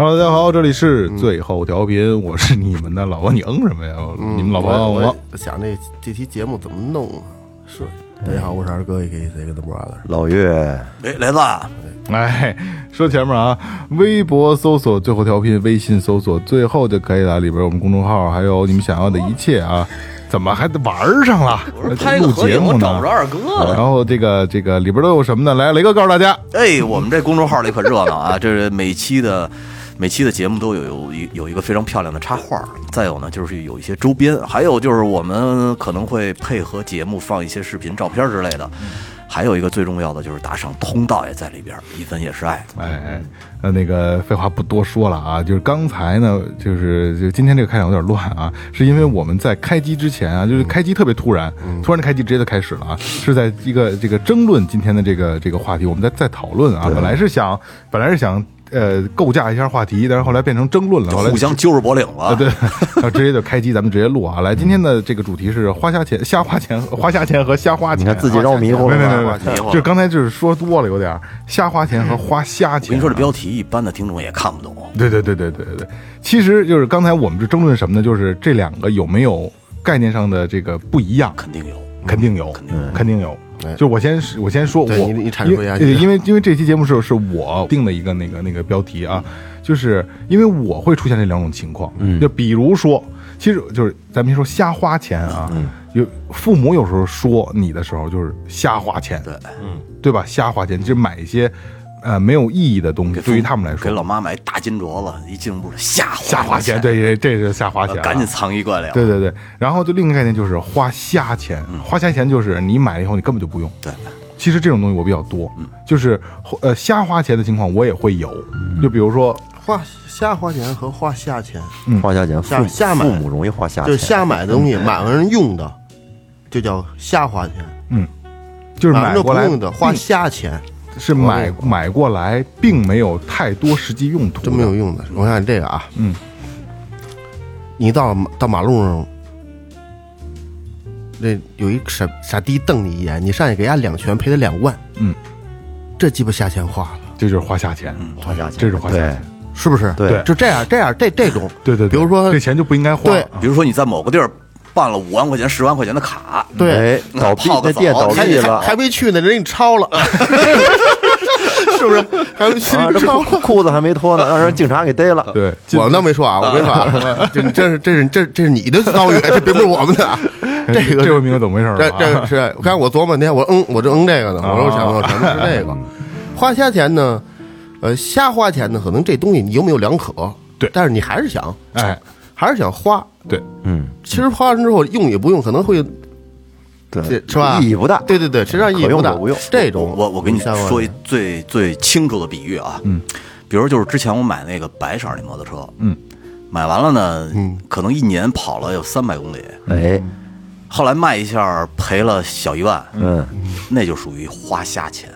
Hello，大家好，这里是最后调频，我是你们的老王，你嗯什么呀？你们老朋友我我我想这这期节目怎么弄啊？是，大家好，我是二哥，也可以 say 个 brother。老岳，哎，雷子，哎，说前面啊，微博搜索最后调频，微信搜索最后就可以了，里边有我们公众号，还有你们想要的一切啊。怎么还玩上了？拍个录合影，节目找不着二哥了。然后这个这个里边都有什么呢？来，雷哥告诉大家，哎，我们这公众号里可热闹啊！这是每期的每期的节目都有有一有一个非常漂亮的插画，再有呢就是有一些周边，还有就是我们可能会配合节目放一些视频、照片之类的。还有一个最重要的就是打赏通道也在里边，一分也是爱。哎哎，呃，那个废话不多说了啊，就是刚才呢，就是就今天这个开场有点乱啊，是因为我们在开机之前啊，就是开机特别突然，突然的开机直接就开始了啊，是在一个这个争论今天的这个这个话题，我们在在讨论啊，本来是想本来是想呃构架一下话题，但是后来变成争论了，后来互相揪着脖领了。啊，对，然后直接就开机，咱们直接录啊。来，今天的这个主题是花瞎钱、瞎花钱、花瞎钱和瞎花钱。你看自己让我迷糊了吧没没没就是刚才就是说多了有点儿瞎花钱和花瞎钱。我跟你说，这标题一般的听众也看不懂。对对对对对对对，其实就是刚才我们是争论什么呢？就是这两个有没有概念上的这个不一样？肯定有，肯定有，肯定有肯定有。哎就我先我先说，我你你阐述一下因为因为因为这期节目是是我定的一个那个那个标题啊，就是因为我会出现这两种情况，嗯，就比如说，其实就是咱们说瞎花钱啊，嗯，有父母有时候说你的时候就是瞎花钱，对，对吧？瞎花钱，就买一些呃没有意义的东西，对于他们来说，给老妈买大金镯子，一进屋瞎瞎花钱，对，这是瞎花钱啊，赶紧藏衣柜里。对对对，然后就另一个概念就是花瞎钱，花瞎钱就是你买了以后你根本就不用。对，其实这种东西我比较多，就是呃瞎花钱的情况我也会有，就比如说花瞎花钱和花瞎钱，花瞎钱，父瞎瞎买。父母容易花瞎钱，就是瞎买的东西，买完人用的，就叫瞎花钱。嗯。就是买完用的花瞎钱，是买买过来，并没有太多实际用途，真没有。用的。我看这个啊，嗯，你到到马路上，那有一傻傻逼瞪你一眼，你上去给人家两拳，赔他两万，嗯，这鸡巴下钱花了，这就是花下钱，花下钱，这是花下钱。是不是？对。就这样这样这这种，对对，对。比如说这钱就不应该花。对。比如说你在某个地儿办了五万块钱、十万块钱的卡，对，哎，倒闭泡个那店倒闭了，还没去呢，人给你抄了，是不是？还没去啊，这抄裤裤子还没脱呢，让人警察给逮了。对，我倒没说啊，我跟你说啊，这这是这是这这是你的遭遇，这并不是我们的啊。这个这回明白怎么回事了这啊。这个是，刚才我琢磨半天，我嗯，我就嗯这个呢，我说我想我想的是这个，花瞎钱呢，呃，瞎花钱呢，可能这东西你有没有两可，对但是你还是想，哎，还是想花。对，嗯，其实花完之后用也不用，可能会对，是吧？意义不大。对对对，实际上意义不大，这种我我给你说一最最清楚的比喻啊，嗯，比如就是之前我买那个白色儿那摩托车，嗯，买完了呢，嗯，可能一年跑了有三百公里，哎，后来卖一下赔了小一万，嗯，那就属于花瞎钱，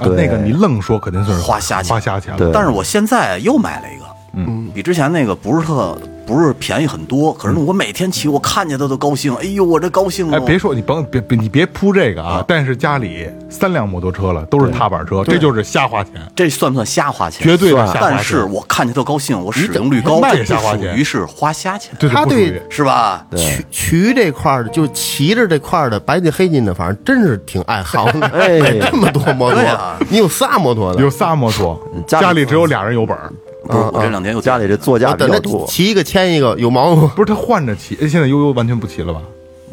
啊那个你愣说肯定算是花瞎钱。花瞎钱了。对。但是我现在又买了一个，嗯，比之前那个不是特不是便宜很多，可是我每天骑，我看见它都高兴，哎呦，我这高兴哎，哦！别说你甭别别你别铺这个啊！但是家里三辆摩托车了，都是踏板车，这就是瞎花钱，这算不算瞎花钱？绝对的瞎花钱。但是我看见特高兴，我使用率高，那这也瞎花钱属于是花瞎钱，对他对不属于是吧？渠渠这块儿的，就是骑着这块儿的白金黑金的，反正真是挺爱好的。哎这么多摩托啊，你有仨摩托的，有仨摩托，家里家里只有俩人有本儿，不是，我这两天又家里这座驾比我等着较多，骑一个牵一个，有毛病吗？不是他换着骑，哎现在悠悠完全不骑了吧？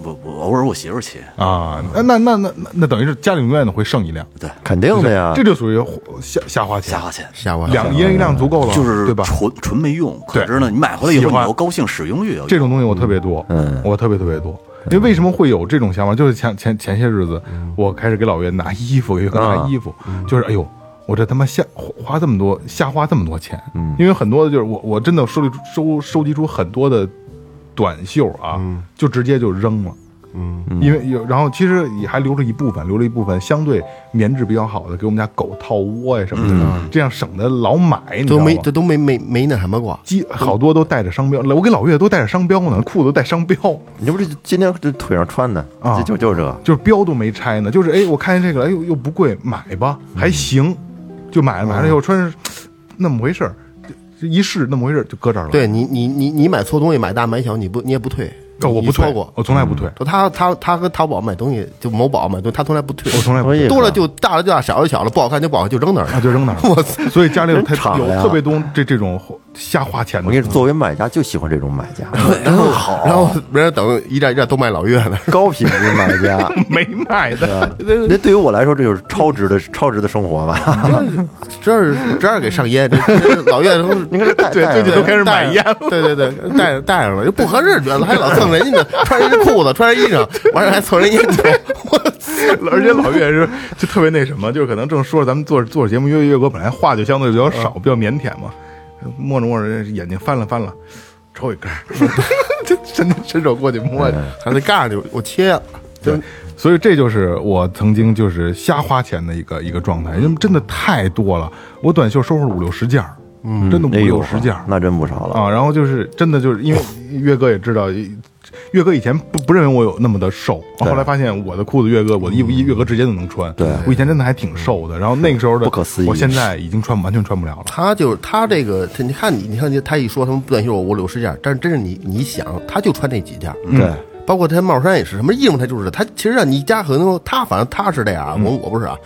我我偶尔我媳妇骑，啊，那那那那那那等于是家里永远都会剩一辆，对，肯定的呀这。就属于瞎瞎花钱瞎，花钱。瞎玩两一人一辆足够了，就是对吧？纯纯没用，可是呢，你买回来以后你又高兴，使用率有这种东西我特别多，嗯我特别特别多。因为为什么会有这种想法？就是前前前些日子，我开始给老岳拿衣服，给他拿衣服，就是哎呦，我这他妈瞎花这么多，瞎花这么多钱，嗯，因为很多的就是我我真的收集收收集出很多的短袖啊，就直接就扔了。嗯，因为有，然后其实也还留了一部分，留了一部分相对棉质比较好的，给我们家狗套窝呀什么的，这样省得老买，你知道吗？都没这都没没没那什么过。鸡好多都带着商标，我给老岳都带着商标呢，裤子都带商标，你这不是今天这腿上穿的啊就就是这个，就是标都没拆呢，就是哎，我看见这个，哎呦又不贵，买吧，还行，就买了，买了以后穿上，那么回事儿，就一试那么回事儿就搁这儿了。对你你你你买错东西，买大买小，你不你也不退。哦，我不退过，我从来不退，就他他他和淘宝买东西，就某宝买东西，他从来不退。我从来不退多了就大了就大，小了就小了，不好看就不好看，就扔那儿了，就扔那儿。我！所以家里有太有特别多这这种瞎花钱的。我跟你说，作为买家就喜欢这种买家，然后好，然后人家等一件一件都卖老岳的。高品质买家。没卖的，那对于我来说，这就是超值的超值的生活吧？这是这儿给上烟，老岳都你看这带对带着最近都开始买烟了。对对对，带着带上了，就不合适，觉得还老蹭人家的，穿人家裤子，穿人衣裳，完事儿还蹭人烟头。我操！而且老岳是就特别那什么，就是可能正说着咱们做做节目，岳岳哥本来话就相对比较少，比较腼腆嘛，摸着摸着眼睛翻了翻了，抽一根儿，就伸伸手过去摸去。他那盖儿就我切了，对，所以这就是我曾经就是瞎花钱的一个一个状态，因为真的太多了，我短袖收拾了五六十件儿，嗯，真的五六十件儿那真不少了。啊。然后就是真的就是因为岳哥也知道，岳哥以前不不认为我有那么的瘦，后来发现我的裤子岳哥，我的衣服岳哥直接就能穿。对我以前真的还挺瘦的，然后那个时候的不可思议我现在已经穿完全穿不了了。他就是他这个，他你看你，你看他一说他们短袖有五六十件，但是真是你你想，他就穿那几件，对，包括他帽衫也是，什么衣服他就是他，其实让你家可能他反正他是这样，我我不是啊，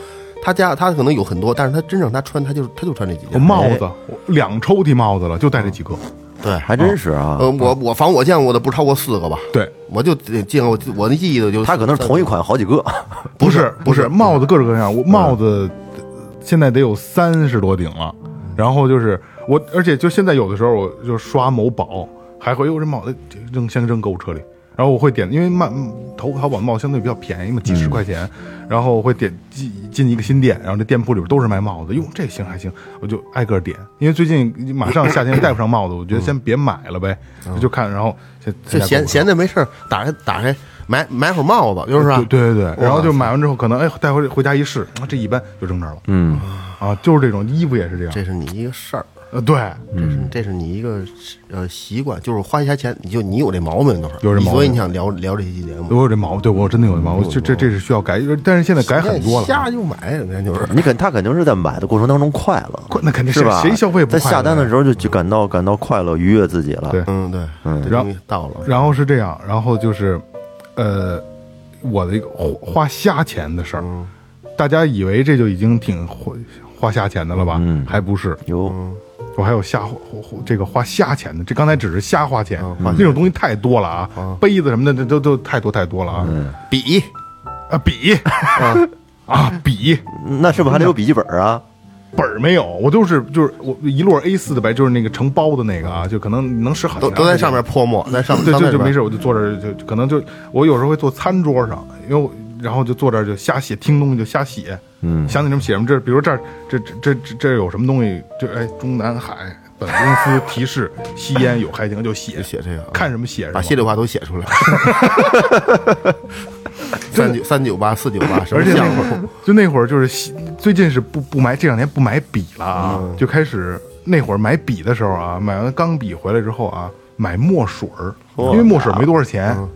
他家他可能有很多，但是他真正他穿他就他就穿这几我件。帽子，我两抽屉帽子了，就戴这几个。对，还真是啊。呃，我我反正我见过的不超过四个吧，对，我就见过我那记忆的就他可能是同一款好几个，不是不是帽子各种各样，我帽子呃现在得有三十多顶了。然后就是我，而且就现在有的时候我就刷某宝，还会有这帽子扔先扔购物车里，然后我会点，因为卖淘淘宝的帽子相对比较便宜嘛，几十块钱，然后我会点进进一个新店，然后这店铺里边都是卖帽子，哟这行还行，我就挨个点，因为最近马上夏天戴不上帽子，我觉得先别买了呗，就看然后先就闲闲着。没事儿打开打开买买会儿帽子，就是啊对，对对对，然后就买完之后，可能哎带回回家一试，啊这一般就扔这儿了。嗯，啊，就是这种衣服也是这样。这是你一个事儿。呃，对，这是这是你一个呃习惯，就是花下钱，你就你有这毛病，都是有这毛病。所以你想聊聊这期节目，我有这毛病，对我真的有这毛病，这这这是需要改，但是现在改很多了。瞎就买，人家就是你肯他肯定是在买的过程当中快乐，那肯定是吧？谁消费不在快乐下单的时候就就感到感到快乐，愉悦自己了。对。嗯对，嗯。然后到了，然后是这样，然后就是，呃，我的一个花花瞎钱的事儿，大家以为这就已经挺花花瞎钱的了吧？嗯。还不是，有我还有瞎花花这个花瞎钱的，这刚才只是瞎花钱，花那种东西太多了啊，杯子什么的，这都都太多太多了啊，笔啊笔啊笔那是不是还得有笔记本啊？本儿没有，我都是就是我一摞 A 四的白，就是那个成包的那个啊，就可能能使好几都都在上面泼墨，在上面就就没事，我就坐这儿就可能就我有时候会坐餐桌上，因为我然后就坐这儿就瞎写，听东西就瞎写，嗯。想起什么写什么。这比如这儿这这这这这有什么东西，就哎中南海本公司提示 吸烟有害情，就写就写这个，看什么写什么，把心里话都写出来，三九三九八四九八而且那会儿，就那会儿就是吸最近是不不买这两年不买笔了啊，嗯。就开始那会儿买笔的时候啊，买完钢笔回来之后啊，买墨水儿，因为墨水没多少钱，嗯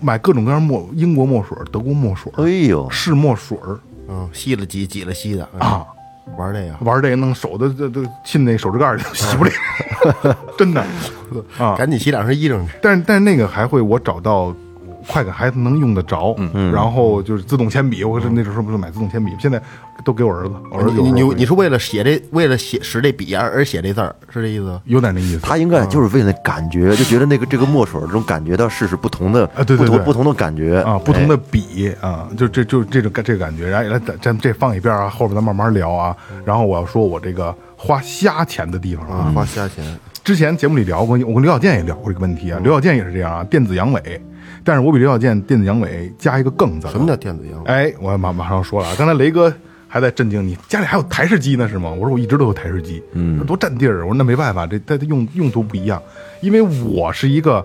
买各种各样墨，英国墨水、德国墨水儿、哎呦，是墨水儿。嗯，吸了挤，挤了吸的啊，玩这个，玩这个弄手的这都浸那手指盖儿里都 洗不了，真的。啊。赶紧洗两身衣裳去。但是但是那个还会我找到快给孩子能用得着，嗯。然后就是自动铅笔，我是那时候不是买自动铅笔，现在都给我儿子，我儿子有你你你是为了写这，为了写使这笔而而写这字儿，是这意思？有点那意思，他应该就是为了感觉，就觉得那个这个墨水这种感觉，到试试不同的啊对对对不同不同的感觉。啊，不同的哎笔啊，就这就这种这个感觉，然后来咱咱这放一边啊，后边咱慢慢聊啊。然后我要说我这个花瞎钱的地方啊，啊，花瞎钱，之前节目里聊过，我跟刘小健也聊过这个问题啊。嗯刘小健也是这样啊，电子阳痿，但是我比刘小健电子阳痿加一个更字。什么叫电子阳痿？哎，我马马上要说了啊，刚才雷哥还在震惊你家里还有台式机呢是吗？我说我一直都有台式机，嗯，多占地儿。我说那没办法，这它的用用途不一样，因为我是一个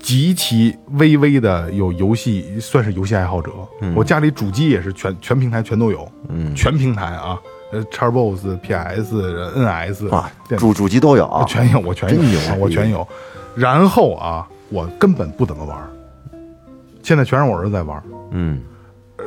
极其微微的有游戏，算是游戏爱好者。我家里主机也是全全平台全都有，嗯，全平台啊，呃，Xbox、PS、NS 啊，主主机都有。啊，全有，我全有，我全有。然后啊，我根本不怎么玩儿，现在全是我儿子在玩儿。嗯。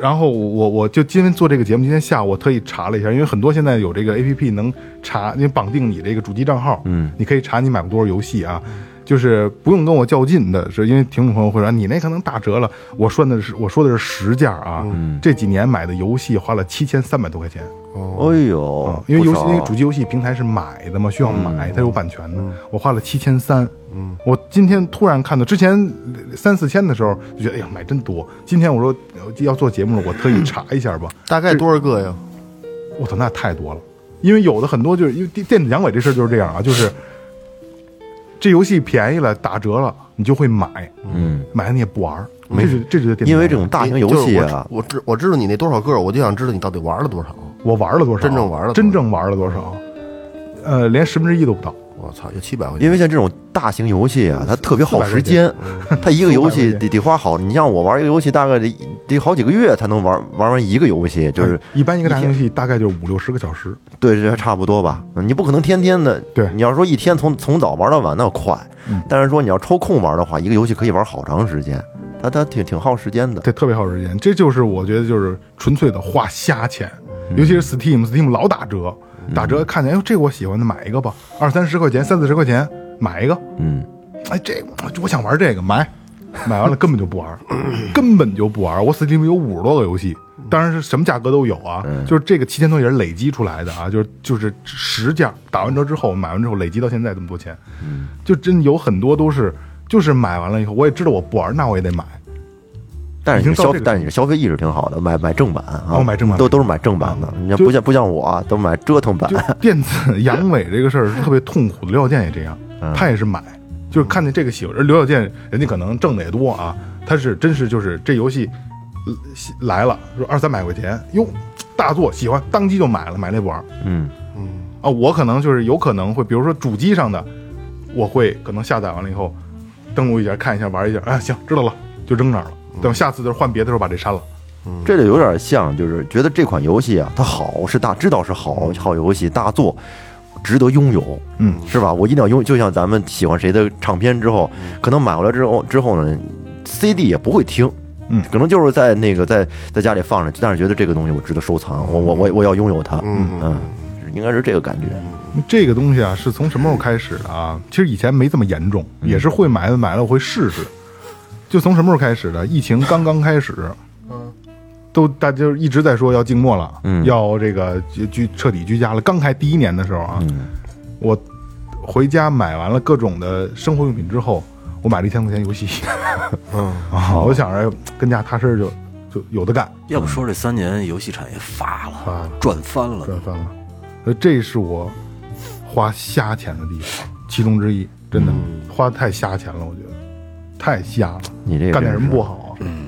然后我我就今天做这个节目，今天下午我特意查了一下，因为很多现在有这个 A P P 能查，你绑定你这个主机账号，嗯，你可以查你买过多少游戏啊，就是不用跟我较劲的，是因为听众朋友会说你那可能打折了，我说的是我说的是实价啊，这几年买的游戏花了七千三百多块钱，哎呦啊，，因为游戏不少那个主机游戏平台是买的嘛，需要买，它有版权的。我花了七千三，嗯，我今天突然看到，之前三四千的时候就觉得，哎呀，买真多。今天我说呃要做节目了，我特意查一下吧。大概多少个呀？我操，那太多了，因为有的很多就是因为电电子阳痿这事儿就是这样啊，就是这游戏便宜了，打折了，你就会买，嗯，买了你也不玩儿，这是这就是因为这种大型游戏啊，我知我知道你那多少个，我就想知道你到底玩了多少。我玩了多少，真正玩了真正玩了多少，呃，连十分之一都不到。我操，有七百块钱。因为像这种大型游戏啊，它特别耗时间，它一个游戏得得花好，你像我玩一个游戏大概得得好几个月才能玩玩完一个游戏，就是一般一个大型游戏大概就是五六十个小时，对，这还差不多吧。你不可能天天的，对你要说一天从从早玩到晚，那快。但是说你要抽空玩的话，一个游戏可以玩好长时间，它它挺挺耗时间的。对特别耗时间。这就是我觉得就是纯粹的花瞎钱，尤其是 Steam，Steam 老打折，打折看见哎呦这个我喜欢的买一个吧，二三十块钱、三四十块钱买一个，嗯，哎这个我想玩这个买，买完了根本就不玩，根本就不玩。我 Steam 有五十多个游戏，当然是什么价格都有啊，就是这个七千多也是累积出来的啊，就是就是实价，打完折之后买完之后累积到现在这么多钱，就真有很多都是就是买完了以后，我也知道我不玩，那我也得买。但是你消但是你的消费意识挺好的，买买正版啊，哦买正版都都是买正版的。你要不像不像我啊，都买折腾版。电子 阳痿这个事儿是特别痛苦的，刘小健也这样，他也是买，就是看见这个喜欢。而刘小健人家可能挣的也多啊，他是真是就是这游戏呃来了，说二三百块钱，哟，大作喜欢，当即就买了，买了也不玩嗯啊。我可能就是有可能会，比如说主机上的，我会可能下载完了以后，登录一下看一下玩一下，哎，行，知道了，就扔那儿了。等下次就是换别的时候把这删了。这就有点像，就是觉得这款游戏啊，它好是大，知道是好好游戏大作，值得拥有，嗯，是吧？我一定要拥，就像咱们喜欢谁的唱片之后，可能买回来之后之后呢，CD 也不会听，嗯可能就是在那个在在家里放着，但是觉得这个东西我值得收藏，我我我我要拥有它，嗯嗯，应该是这个感觉，这个东西啊，是从什么时候开始的啊？其实以前没这么严重，也是会买买了我会试试。就从什么时候开始的？疫情刚刚开始，嗯都大家就一直在说要静默了，嗯要这个居居彻底居家了。刚开第一年的时候啊，我回家买完了各种的生活用品之后，我买了一千块钱游戏，嗯啊，我想着跟家踏实就就有的干，要不说这三年游戏产业发了，发了赚翻了。赚翻了。所以这是我花瞎钱的地方，其中之一。真的、花太瞎钱了，我觉得太瞎了。你这个干点什么不好？嗯，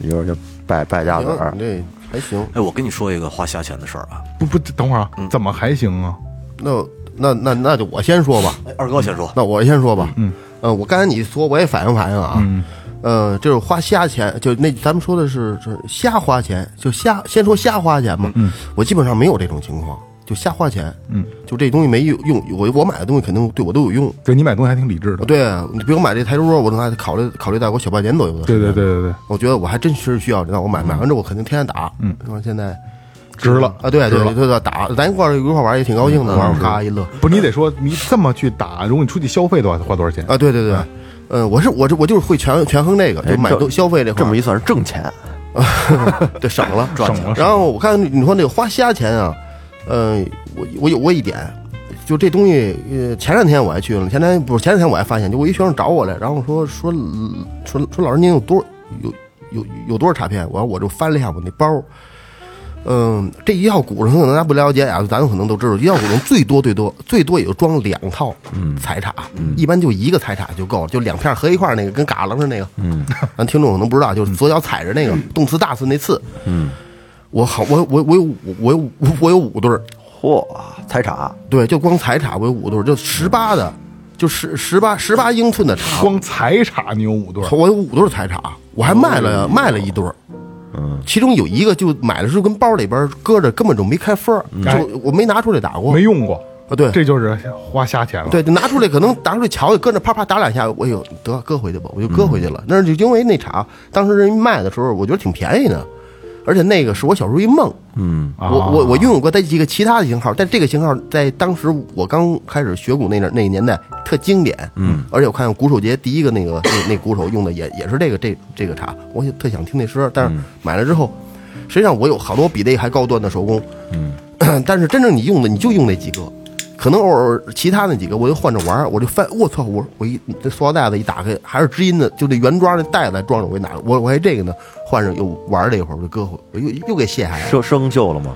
一会儿就败败家子儿，你，这还行。哎，我跟你说一个花瞎钱的事儿啊。不不，等会儿啊，怎么还行啊？那那那那就我先说吧。哎，二哥先说。那我先说吧。嗯，呃，我刚才你说我也反应反应啊。嗯。呃，就是花瞎钱，就那咱们说的是是瞎花钱，就瞎先说瞎花钱嘛。嗯。我基本上没有这种情况，就瞎花钱。嗯。就这东西没用用，我我买的东西肯定对我都有用。对你买东西还挺理智的。对你比如买这台桌，我都还考虑考虑到我小半年左右的。对对对对对，我觉得我还真是需要这，那我买买完之后我肯定天天打。嗯，说现在值了啊，对对对对，打咱一块儿一块儿玩也挺高兴的，玩一乐不是你得说你这么去打，如果你出去消费的话，花多少钱？啊，对对对，呃，我是我这我就是会权权衡这个，就买消费这块儿这么一算是挣钱，对省了 省了然后我看你说那个花瞎钱啊，呃，我我有过一点，就这东西，呃，前两天我还去了，前两天不是前两天我还发现，就我一学生找我来，然后说说说说老师您有多有有有多少插片？我说我就翻了一下我那包。嗯，这一套古城可能大家不了解啊，咱可能都知道，一套古城最多最多最多也就装两套彩插，一般就一个彩插就够了，就两片合一块那个跟嘎楞似的那个。嗯，咱听众可能不知道，就是左脚踩着那个动次大次那次。嗯，我好，我我我有五我有五我有五对儿，嚯，彩茶，对，就光彩茶我有五对儿，就十八的，就十十八十八英寸的茶，光彩茶你有五对儿，我有五对儿彩茶，我还卖了卖了一对儿。嗯，其中有一个就买的时候跟包里边搁着，根本就没开封儿，就我没拿出来打过。没用过，啊，对，这就是花瞎钱了。对，就拿出来，可能拿出来瞧瞧，搁那啪啪打两下，我有得搁回去吧，我就搁回去了。那就因为那茶当时人卖的时候，我觉得挺便宜的，而且那个是我小时候一梦。嗯，啊我我我拥有过它几个其他的型号，但这个型号在当时我刚开始学鼓那阵那个年代特经典。嗯，而且我看鼓手节第一个那个那那鼓手用的也也是这个这这个茶，我也特想听那声，但是买了之后，实际上我有好多比那还高端的手工。嗯，但是真正你用的你就用那几个。可能偶尔其他那几个我就换着玩儿，我就翻，我操，我我一这塑料袋子一打开还是知音的，就这原装那袋子装着，我一拿，我我还这个呢，换上又玩了一会儿，我就搁回，我又又给卸下来了，生生锈了吗？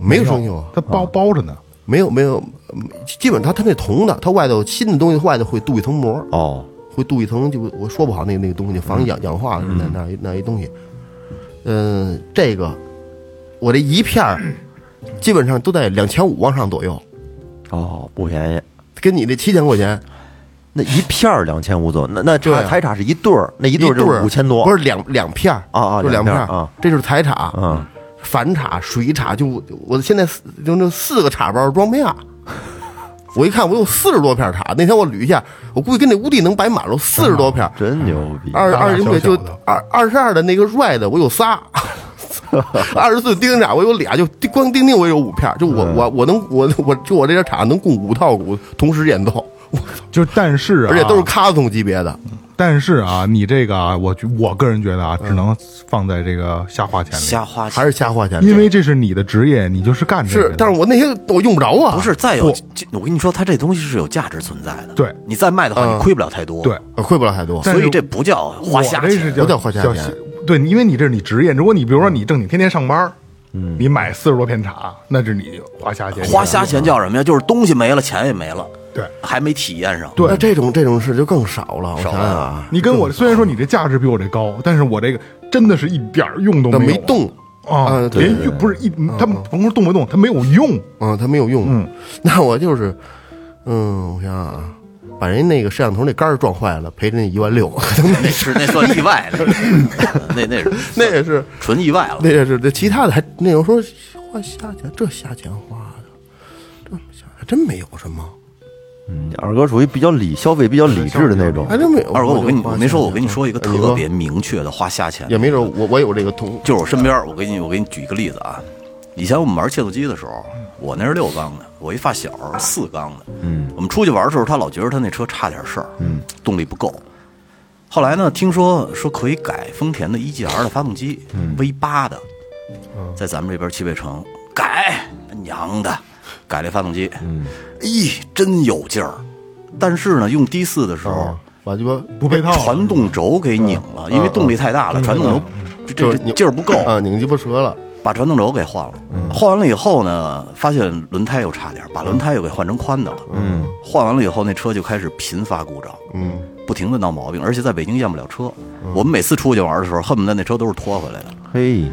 没有生锈啊，它包包着呢。没有没有，嗯基本它它那铜的，它外头新的东西外头会镀一层膜，哦，会镀一层，就我说不好那个那个东西防氧氧化那那一那一东西，嗯，这个我这一片儿基本上都在两千五往上左右，哦，不便宜。跟你那七千块钱 那一片儿两千五左右，那那对啊茶彩茶是一对儿，那一对儿就五千多，不是两两片儿啊啊就两片儿两片儿啊，这就是台茶，嗯，反茶、水茶，就我我现在四就那四个茶包装不下。我一看，我有四十多片茶。那天我捋一下，我估计跟那屋地能摆满了，四十多片。真牛逼。二大大二十对就小小的二二十二的那个 red 我有仨，二十四丁丁茶我有俩，就光钉钉我有五片，就我我我能我我就我这点厂能供五套鼓同时演奏，就是但是啊，而且都是卡通级别的。但是啊，你这个啊，我我个人觉得啊，只能放在这个瞎花钱里，瞎花钱还是瞎花钱，因为这是你的职业，你就是干这个的。，是但是我那些我用不着啊，不是，再有我跟你说，它这东西是有价值存在的。对你再卖的话，嗯你亏不了太多。对，呃亏不了太多。所以这不叫花瞎钱。不叫花瞎钱对，因为你这是你职业。如果你比如说你正经天天上班，嗯，你买四十多片茶，那是你花瞎钱。花瞎钱叫什么呀？就是东西没了，钱也没了，对还没体验上。对那这种这种事就更少了，我想少了想啊，你跟我虽然说你这价值比我这高，但是我这个真的是一点儿用都没有没动啊，连用不是一，他们甭说动不动，他没有用。啊，它没有用。嗯，那我就是，嗯，我想想啊，把人那个摄像头那杆儿撞坏了，赔人家一万六，那是那算意外的，那那是 那也是纯意外了。那也是这其他的还那有说花瞎钱，这瞎钱花的，这瞎还真没有什么，嗯二哥属于比较理消费比较理智的那种还。真没有。二哥，我跟你我没说，我跟你说一个特别明确的花瞎钱，也没准我我有这个同就是我身边，我给你我给你举一个例子啊。以前我们玩切奏机的时候，我那是六缸的，我一发小四缸的。嗯，我们出去玩的时候，他老觉得他那车差点事儿，嗯，动力不够。后来呢，听说说可以改丰田的 EGR 的发动机，V 八的，在咱们这边汽配城改，娘的，改这发动机，嗯，咦，真有劲儿。但是呢，用 D 四的时候，把鸡巴不配套传动轴给拧了，因为动力太大了，传动轴这劲儿不够，啊，拧鸡巴折了。把传动轴给换了。换完了以后呢，发现轮胎又差点，把轮胎又给换成宽的了。嗯，换完了以后，那车就开始频发故障，嗯，不停的闹毛病，而且在北京验不了车。我们每次出去玩的时候，恨不得那车都是拖回来的，嘿，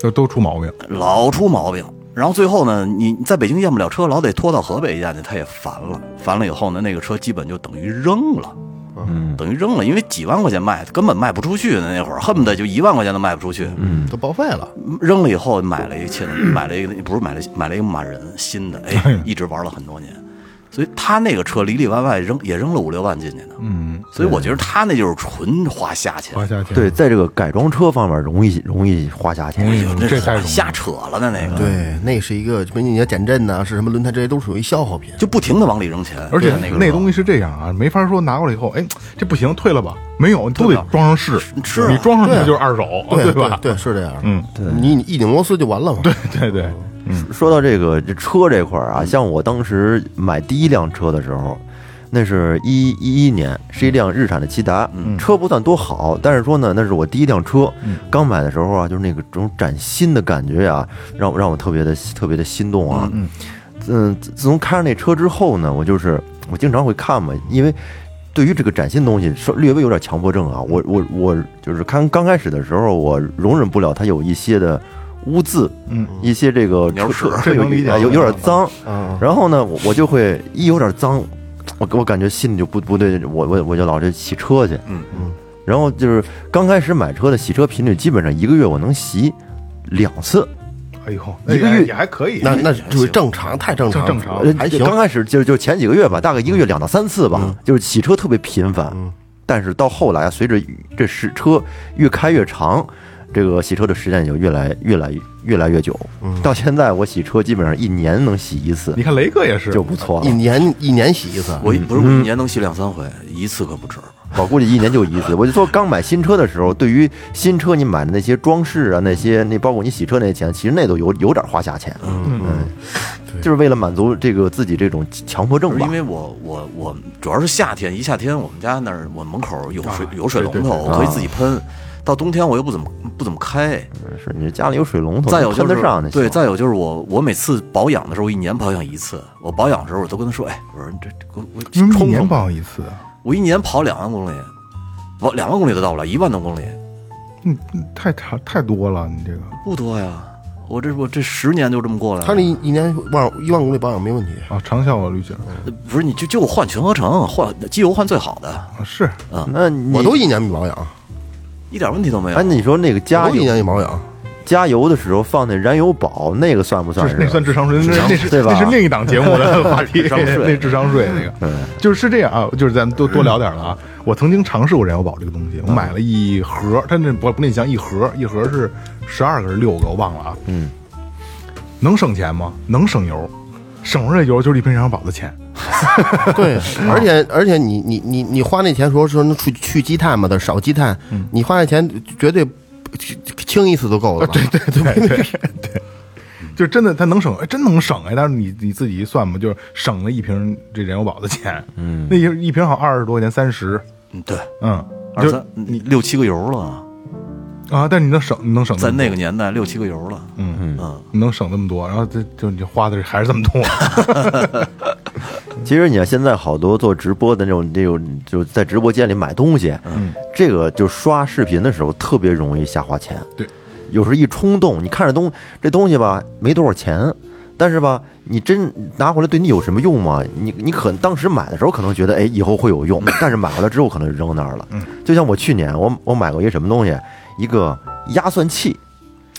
就都出毛病。老出毛病。然后最后呢，你你在北京验不了车，老得拖到河北验去，他也烦了。烦了以后呢，那个车基本就等于扔了。嗯，等于扔了，因为几万块钱卖，根本卖不出去的。那会儿恨不得就一万块钱都卖不出去。嗯，都报废了。扔了以后买了一个切，买了一个不是买了买了一个马人新的，哎，一直玩了很多年。所以他那个车里里外外扔也扔了五六万进去呢。嗯，所以我觉得他那就是纯花瞎钱，花瞎钱。对，在这个改装车方面容易容易花瞎钱。容易那这太容易瞎扯了的那个，，对，那是一个什么？你要减震呐，是什么轮胎，这些都属于消耗品。就不停的往里扔钱，而且那个那东西是这样啊，没法说拿过来以后，哎，这不行，退了吧？没有，都得装上试。是啊你装上去对就是二手，对吧？对，是这样。嗯，你你一拧螺丝就完了嘛。对对对，嗯，说到这个这车这块儿啊，像我当时买第一辆车的时候，那是一一一年，是一辆日产的骐达，车不算多好，但是说呢，那是我第一辆车，刚买的时候啊，就是那个种崭新的感觉呀、让我让我特别的特别的心动啊。嗯嗯，自自从开上那车之后呢，我就是我经常会看嘛，因为对于这个崭新东西，稍略微有点强迫症啊。我我我就是刚刚开始的时候，我容忍不了它有一些的污渍，嗯，一些这个鸟屎车车这能理解有有有点脏，嗯，然后呢，我我就会一有点脏，我我感觉心里就不不对，我我我就老是洗车去，嗯嗯，然后就是刚开始买车的洗车频率，基本上一个月我能洗两次，哎呦，一个月也还可以，那那就是正常，太正常了，正常呃还行。刚开始就就前几个月吧，大概一个月两到三次吧，嗯就是洗车特别频繁。嗯但是到后来啊，随着这时车越开越长，这个洗车的时间也就越来越来越来越久。嗯到现在我洗车基本上一年能洗一次你看雷哥也是，就不错一。年一年洗一次，我一不是我一年能洗两三回，一次可不止。我估计一年就一次。我就说刚买新车的时候，对于新车你买的那些装饰啊，那些那包括你洗车那些钱，其实那都有有点花下钱。嗯嗯，就是为了满足这个自己这种强迫症吧不是因。为我我我主要是夏天，一夏天我们家那儿我门口有水啊有水龙头，我可以自己喷。到冬天我又不怎么不怎么开，是你家里有水龙头，再有就是喷得上对，再有就是我我每次保养的时候，一年保养一次。我保养的时候我都跟他说，哎，我说你这这我我一年保养一次，我一年跑两万公里，我两万公里都到不了，一万多公里。嗯，嗯太太太多了，你这个。不多呀。我这我这十年就这么过来了。他那一年万一万公里保养没问题。啊，长效旅行不是你就就换全合成，换机油换最好的，啊是。那我都一年没保养，一点问题都没有。哎，那你说那个加我都一油年一保养。加油的时候放那燃油宝，那个算不算是？那算智商税，那那是对吧那是另一档节目的话题，那智商税那个，嗯就是是这样啊，就是咱多多聊点了啊。我曾经尝试过燃油宝这个东西，我买了一盒，它那不不那像一盒，一盒是十二个是六个，我忘了啊。嗯，能省钱吗？能省油，省出来油就是一瓶燃油宝的钱。对，而且而且你你你你花那钱说说能去去积碳嘛的少积碳，你花那钱绝对清一次都够了 对。对对 对对，就真的它能省，哎，真能省哎！但是你你自己一算吧，就是省了一瓶这燃油宝的钱。嗯，那一一瓶好二十多块钱，三十。嗯，对，嗯，就二三你六七个油了，啊，但是你能省，你能省在那个年代六七个油了。嗯嗯嗯，你能省那么多，然后这就你花的还是这么多。其实你看现在好多做直播的那种那种，就在直播间里买东西，嗯，这个就刷视频的时候特别容易瞎花钱。对，有时候一冲动，你看着东这东西吧没多少钱，但是吧你真拿回来对你有什么用吗？你你可能当时买的时候可能觉得哎以后会有用，但是买回来之后可能扔那儿了。嗯，就像我去年我我买过一个什么东西，一个压蒜器。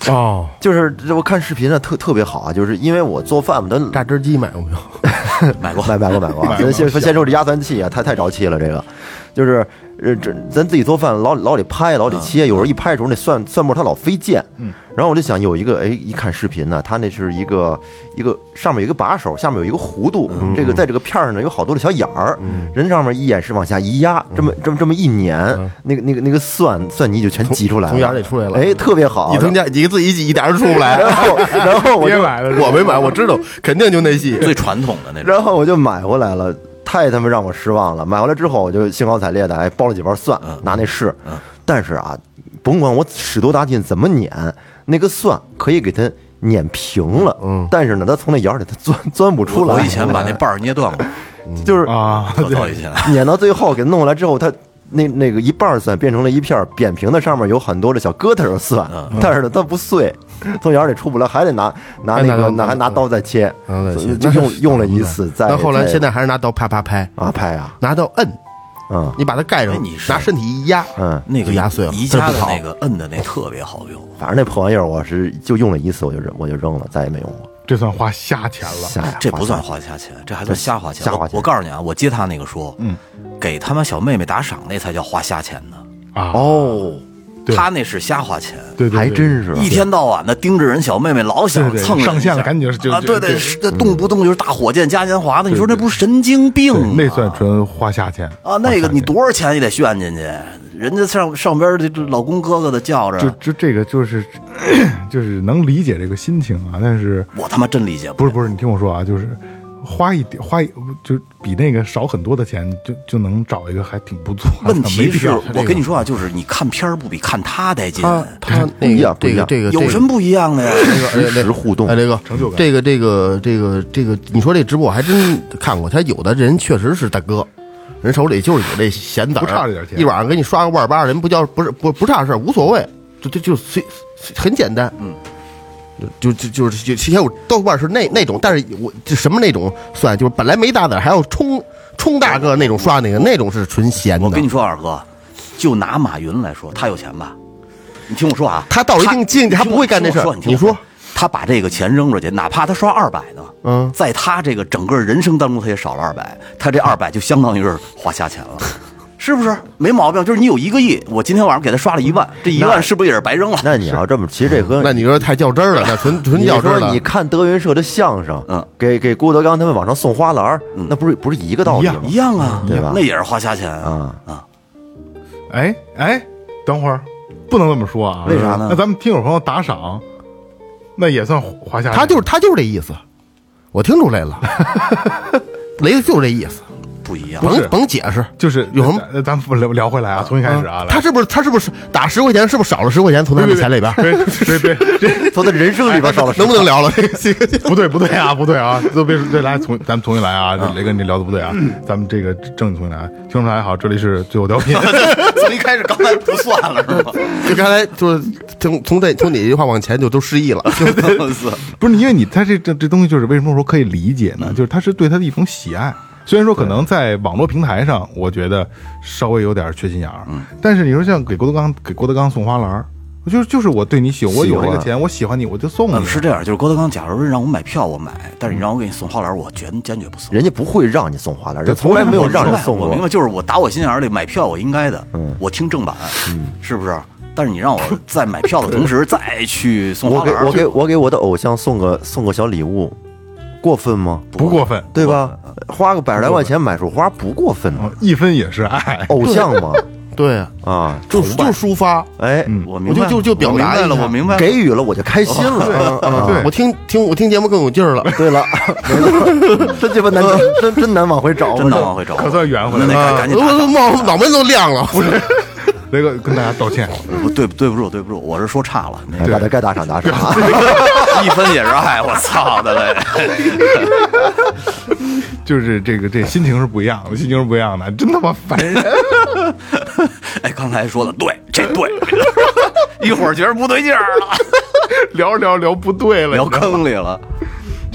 哦，就是我看视频啊，特特别好啊，就是因为我做饭嘛，它榨汁机买过没有？买过，买买过买过啊，买过先先先说这压酸器啊，太太着气了，这个就是呃这咱自己做饭老老得拍老得切，有时候一拍的时候那蒜蒜末它老飞溅，嗯，然后我就想有一个哎一看视频呢，它那是一个一个上面有一个把手，下面有一个弧度，这个在这个片儿上呢有好多的小眼儿，人上面一眼是往下一压，这么这么这么一碾，那个那个那个蒜蒜泥就全挤出来了，从眼儿里出来了哎，特别好，你从家你自己挤一点儿都出不来。然后 然后我就买了，我没买，我知道肯定就那戏。最传统的那种。然后我就买回来了，太他妈让我失望了。买回来之后，我就兴高采烈的哎剥了几瓣蒜，拿那试。但是啊，甭管我使多大劲怎么碾，那个蒜可以给它碾平了。嗯但是呢，它从那眼里它钻钻不出来。我以前把那 瓣儿捏断过，就是啊，可早以前。碾到最后给弄过来之后，它。那那个一半蒜变成了一片扁平的，上面有很多的小疙瘩的蒜，但是呢它不碎，从眼里出不来，还得拿拿那个拿还拿刀再切，就用用了一次，再但后来现在还是拿刀啪啪拍，啊拍啊，拿刀摁，嗯你把它盖上哎你，拿身体一压，嗯，那个压碎了宜家的那个摁的那特别好用，反正那破玩意儿我是就用了一次，我就扔我就扔了，再也没用过。这算花瞎钱了。瞎这不算花花瞎钱，这还算瞎花钱。瞎花钱我我告诉你啊，我接他那个说，嗯，给他们小妹妹打赏那才叫花瞎钱呢。啊，哦，对他那是瞎花钱，对对，对。还真是。一天到晚的盯着人小妹妹，老想对对蹭上线了赶紧就就啊，对对，对是动不动就是大火箭嘉年华的，你说对。这不是神经病吗？那算纯花瞎钱啊，那个你多少钱也得炫进去，人家上上边的这老公哥哥的叫着，就就这个就是 就是能理解这个心情啊，但是我他妈真理解不。不是不是，你听我说啊，就是花一点花一就比那个少很多的钱，就就能找一个还挺不错的。问题是我跟你说啊，就是你看片儿不比看他带劲，他他不那个一样不一样这个这个有什么不一样的呀？实时互动哎，这个成就感这个这个这个这个，你说这直播我还真看过，他有的人确实是大哥，人手里就是有这闲子，不差这点钱一晚上给你刷个万八，人不叫不是不不差事，无所谓，就就就随很简单。嗯，就就就是就其实我豆瓣是那那种，但是我就什么那种算，就是本来没大点还要冲冲大个那种刷那个，那种是纯闲的。我跟你说，二哥，就拿马云来说，他有钱吧？你听我说啊，他到一定境界他不会干这事儿听我你说，他把这个钱扔出去，哪怕他刷二百呢，嗯在他这个整个人生当中，他也少了二百，他这二百就相当于是花瞎钱了。是不是没毛病？就是你有一个亿，我今天晚上给他刷了一万，这一万是不是也是白扔了？那你要这么，其实这和那你说太较真儿了，那纯纯你较真儿了。说你看德云社的相声，嗯，给给郭德纲他们往上送花篮儿，那不是不是一个道理吗？一样啊，对吧那也是花瞎钱啊啊！哎哎，等会儿不能这么说啊，为啥呢那咱们听友朋友打赏，那也算花下。他就是他就是这意思，我听出来了，雷子就是这意思，不一样。甭甭解释。就是有什么呃咱们聊聊回来啊，重新开始啊，他是不是他是不是打十块钱？是不是少了十块钱从他的钱里边？别别别别，从他人生里边少了能不能聊了？这 个不对不对啊，不对啊，都别对，来重咱们重新来啊，雷哥你聊的不对啊，咱们这个正经重新来。听众大家好，这里是最后调频，从一开始刚才不算了是吗？就刚才就是从从这从你这句话往前就都失忆了。不是因为你他这这这东西就是为什么说可以理解呢？就是他是对他的一种喜爱。虽然说可能在网络平台上，我觉得稍微有点缺心眼儿，但是你说像给郭德纲给郭德纲送花篮儿，我就是就是我对你喜欢，我有这个钱，我喜欢你，我就送你。嗯，是这样，就是郭德纲，假如让我买票，我买；但是你让我给你送花篮，我绝坚决不送。人家不会让你送花篮，人从来没有让人送过我明。白，就是我打我心眼儿里买票，我应该的，我听正版，是不是？但是你让我在买票的同时 再去送花篮，我给我给我给我的偶像送个送个小礼物，过分吗？不过分，对吧？花个百十来块钱买束花不过分嗯，一分也是爱。偶像嘛 对啊，啊，就就抒发，哎，我明白，我就就就表达我明白了，我明白。给予了我就开心了。啊对我听听我听节目更有劲儿了。对了，真鸡巴难，真真难往回找，真难往回找，可算圆回来了。得赶紧打我脑脑门都亮了，不是？雷哥跟大家道歉，不对，对不住，对不住，我是说差了，那哎把他该打赏打赏。一分也是爱，我操的嘞！就是这个这心情是不一样的，心情是不一样的，真他妈烦人。哎，刚才说的对，这对，一会儿觉得不对劲儿了，聊着聊着聊不对了，聊坑里了。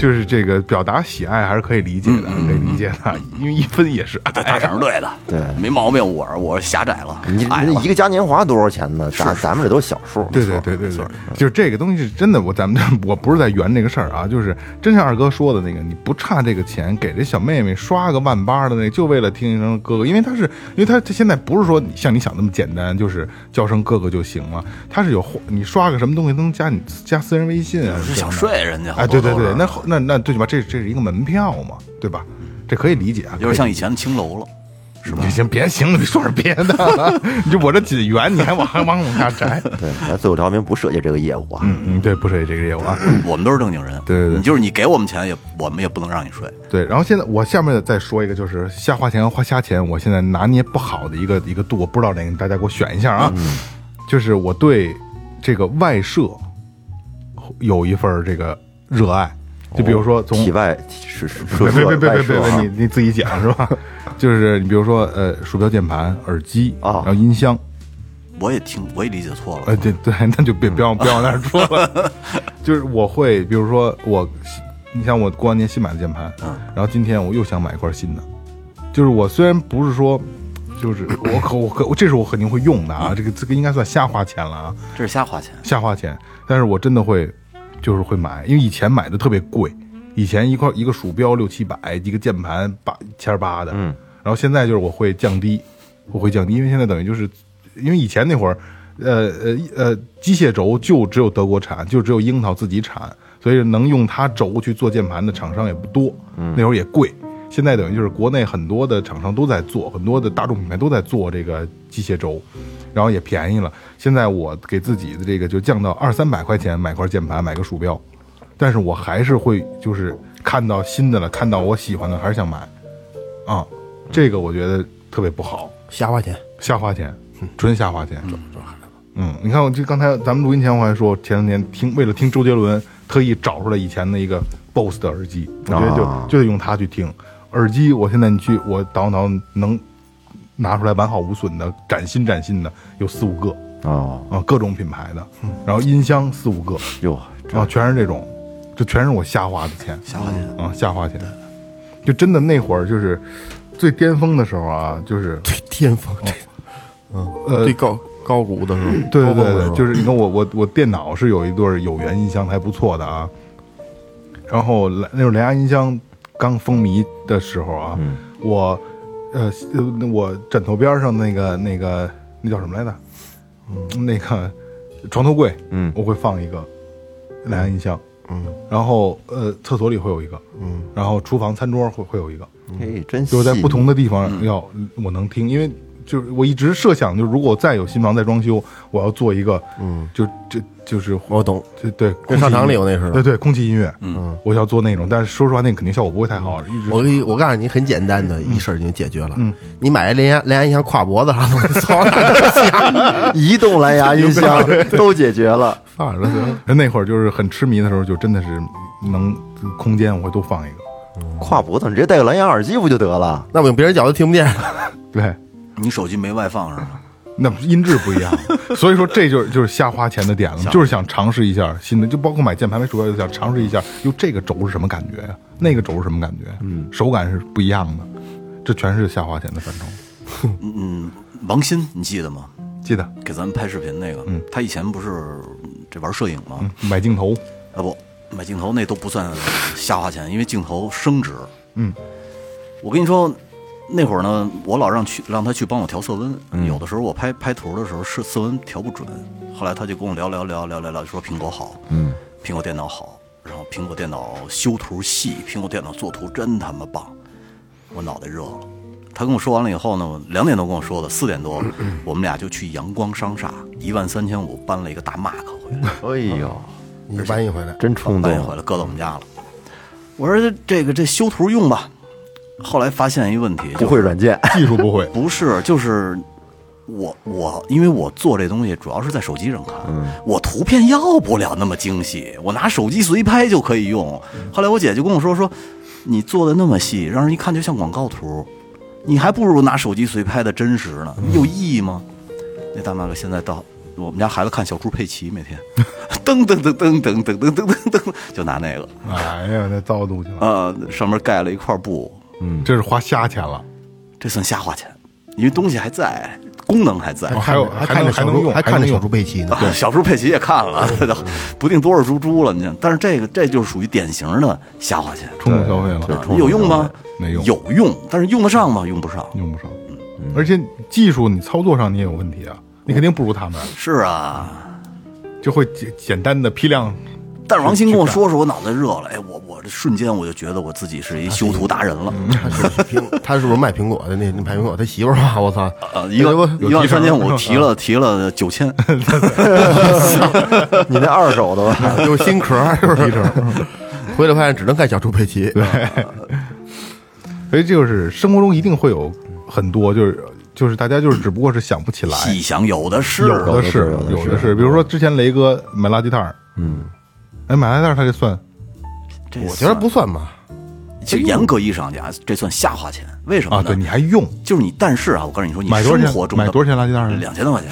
就是这个表达喜爱还是可以理解的，可以理解的，因为一分也是爱。打赏是对的，对没毛病。我我狭窄了，你一个嘉年华多少钱呢？咱咱们这都是小数。对对对对对，就是这个东西是真的，我咱们我不是在圆这个事儿啊，就是真像二哥说的那个，你不差这个钱，给这小妹妹刷个万八的那，就为了听一声哥哥，因为他 是，因为他他现在不是说像你想那么简单，就是叫声哥哥就行了，他是有你刷个什么东西都能加你加私人微信啊，是想睡人家。哎，对对对，那后那那最起码？这这是一个门票嘛，对吧？这可以理解啊，有点像以前的青楼了。是吧？行，别行了，别说点别的，你就我这紧圆，你还往还往往下摘。对，咱最后调频不涉及这个业务啊。嗯嗯，对，不涉及这个业务啊。我们都是正经人，对对对你就是你给我们钱也，我们也不能让你睡。对，然后现在我下面再说一个，就是瞎花钱和花瞎钱，我现在拿捏不好的一个一个度，我不知道哪个，大家给我选一下啊。就是我对这个外设有一份这个热爱，就比如说从体外是是别别别别别你你自己讲是吧？就是你比如说呃，鼠标、键盘、耳机，啊然后音箱，我也听，我也理解错了。呃，对对，那就别别往 别往那儿说了。就是我会，比如说我，你像我过完年新买的键盘，嗯，然后今天我又想买一块新的，就是我虽然不是说，就是我可我可这是我肯定会用的啊，这个这个应该算瞎花钱了啊，这是瞎花钱。瞎花钱，但是我真的会，就是会买，因为以前买的特别贵，以前一块一个鼠标六七百，一个键盘八千八的，嗯，然后现在就是我会降低，我会降低，因为现在等于就是，因为以前那会儿，呃呃呃，机械轴就只有德国产，就只有樱桃自己产，所以能用它轴去做键盘的厂商也不多，嗯，那会儿也贵。现在等于就是国内很多的厂商都在做，很多的大众品牌都在做这个机械轴，然后也便宜了。现在我给自己的这个就降到二三百块钱买块键盘，买个鼠标，但是我还是会就是看到新的了，看到我喜欢的还是想买，啊，这个我觉得特别不好，瞎花钱。瞎花钱，纯瞎花钱。嗯，你看，我这刚才咱们录音前我还说，前两天听为了听周杰伦，特意找出来以前的一个 BOSS 的耳机，我觉得就、啊就得用它去听。耳机，我现在你去我倒倒能拿出来完好无损的，崭新崭新的有四五个。啊，啊，各种品牌的，然后音箱四五个，哟，啊，全是这种，这全是我瞎花的钱，瞎花钱。啊，瞎花钱，就真的那会儿就是最巅峰的时候啊，就是最巅峰，这嗯，最高高谷的时候，对对对就是你看我我我电脑是有一对有源音箱还不错的啊，然后蓝那种蓝牙音箱刚风靡的时候啊，我呃呃我枕头边上那个那个那叫什么来着？嗯，那个床头柜，嗯。我会放一个蓝牙音箱，嗯，然后呃厕所里会有一个，嗯，然后厨房餐桌会会有一个，嘿，真就是在不同的地方要我能听，因为就是我一直设想，就是如果我再有新房再装修，我要做一个，嗯，就这就是我懂，就对，跟商场里有那似的对对，空气音乐，嗯，我要做那种，但是说实话，那肯定效果不会太好，一直我跟你我告诉你，很简单的一事儿就解决了。嗯，你买蓝牙蓝牙音箱挎脖子上，操，移动蓝牙音箱 都解决了。放着行。那会儿就是很痴迷的时候，就真的是能空间我会都放一个，挎脖子上直接戴个蓝牙耳机不就得了？那我别人讲都听不见。对，你手机没外放是吗？那音质不一样，所以说这就是就是瞎花钱的点了，就是想尝试一下新的，就包括买键盘、为主要，就想尝试一下，哟，这个轴是什么感觉呀？那个轴是什么感觉？嗯，手感是不一样的，这全是瞎花钱的范畴。嗯，王鑫你记得吗？记得，给咱们拍视频那个，嗯，他以前不是这玩摄影吗？嗯，买镜头，啊不，买镜头那都不算瞎花钱，因为镜头升值。嗯，我跟你说，那会儿呢，我老让去让他去帮我调色温，有的时候我拍拍图的时候是色温调不准，后来他就跟我聊聊聊聊聊聊，说苹果好，嗯，苹果电脑好，然后苹果电脑修图细，苹果电脑做图真他妈棒，我脑袋热了。他跟我说完了以后呢，我两点多跟我说的，四点多 我们俩就去阳光商厦，一万三千五搬了一个大 Mac 回来。哎呦，你搬一回来，真冲动！搬回来搁到我们家了。我说这这个这修图用吧，后来发现一问题，不会软件，技术不会，不是就是我我因为我做这东西主要是在手机上看，我图片要不了那么精细，我拿手机随拍就可以用。后来我姐就跟我说说，你做的那么细，让人一看就像广告图，你还不如拿手机随拍的真实呢，有意义吗？那大妈哥现在到我们家孩子看小猪佩奇，每天。噔噔噔噔噔噔噔噔噔噔，就拿那个。哎呀，那糟肚去了，呃，上面盖了一块布，这是花瞎钱了。这算瞎花钱，因为东西还在，功能还在。哦还有还看着，还能用还看着小猪佩奇呢。啊 小猪佩奇也看了，不定多少猪猪了。你看，但是这个这就是属于典型的瞎花钱，冲动消费了，啊有用吗？没用有用，但是用得上吗？用不上。用不上。而且技术你操作上你也有问题啊，你肯定不如他们，是啊，就会简简单的批量。但是王鑫跟我说说，我脑袋热了，哎，我我这瞬间我就觉得我自己是一修图达人了。他是，不是卖苹果的？那那卖苹果，他媳妇儿吧？我操！一个一万三千五提了提了九千，你那二手的吧？有新壳儿，是不是？回来发现只能盖小猪佩奇。对所以就是生活中一定会有很多，就是就是大家就是只不过是想不起来，细想有的是，有的是有的是有的是，比如说之前雷哥买垃圾袋儿，嗯，哎，买垃圾袋儿他这算。这我觉得不算吧，其实严格意义上讲，这算瞎花钱。为什么啊，呢？对，你还用就是你，但是啊，我告诉你说，你生活中的买多少钱垃圾袋呢两千多块钱。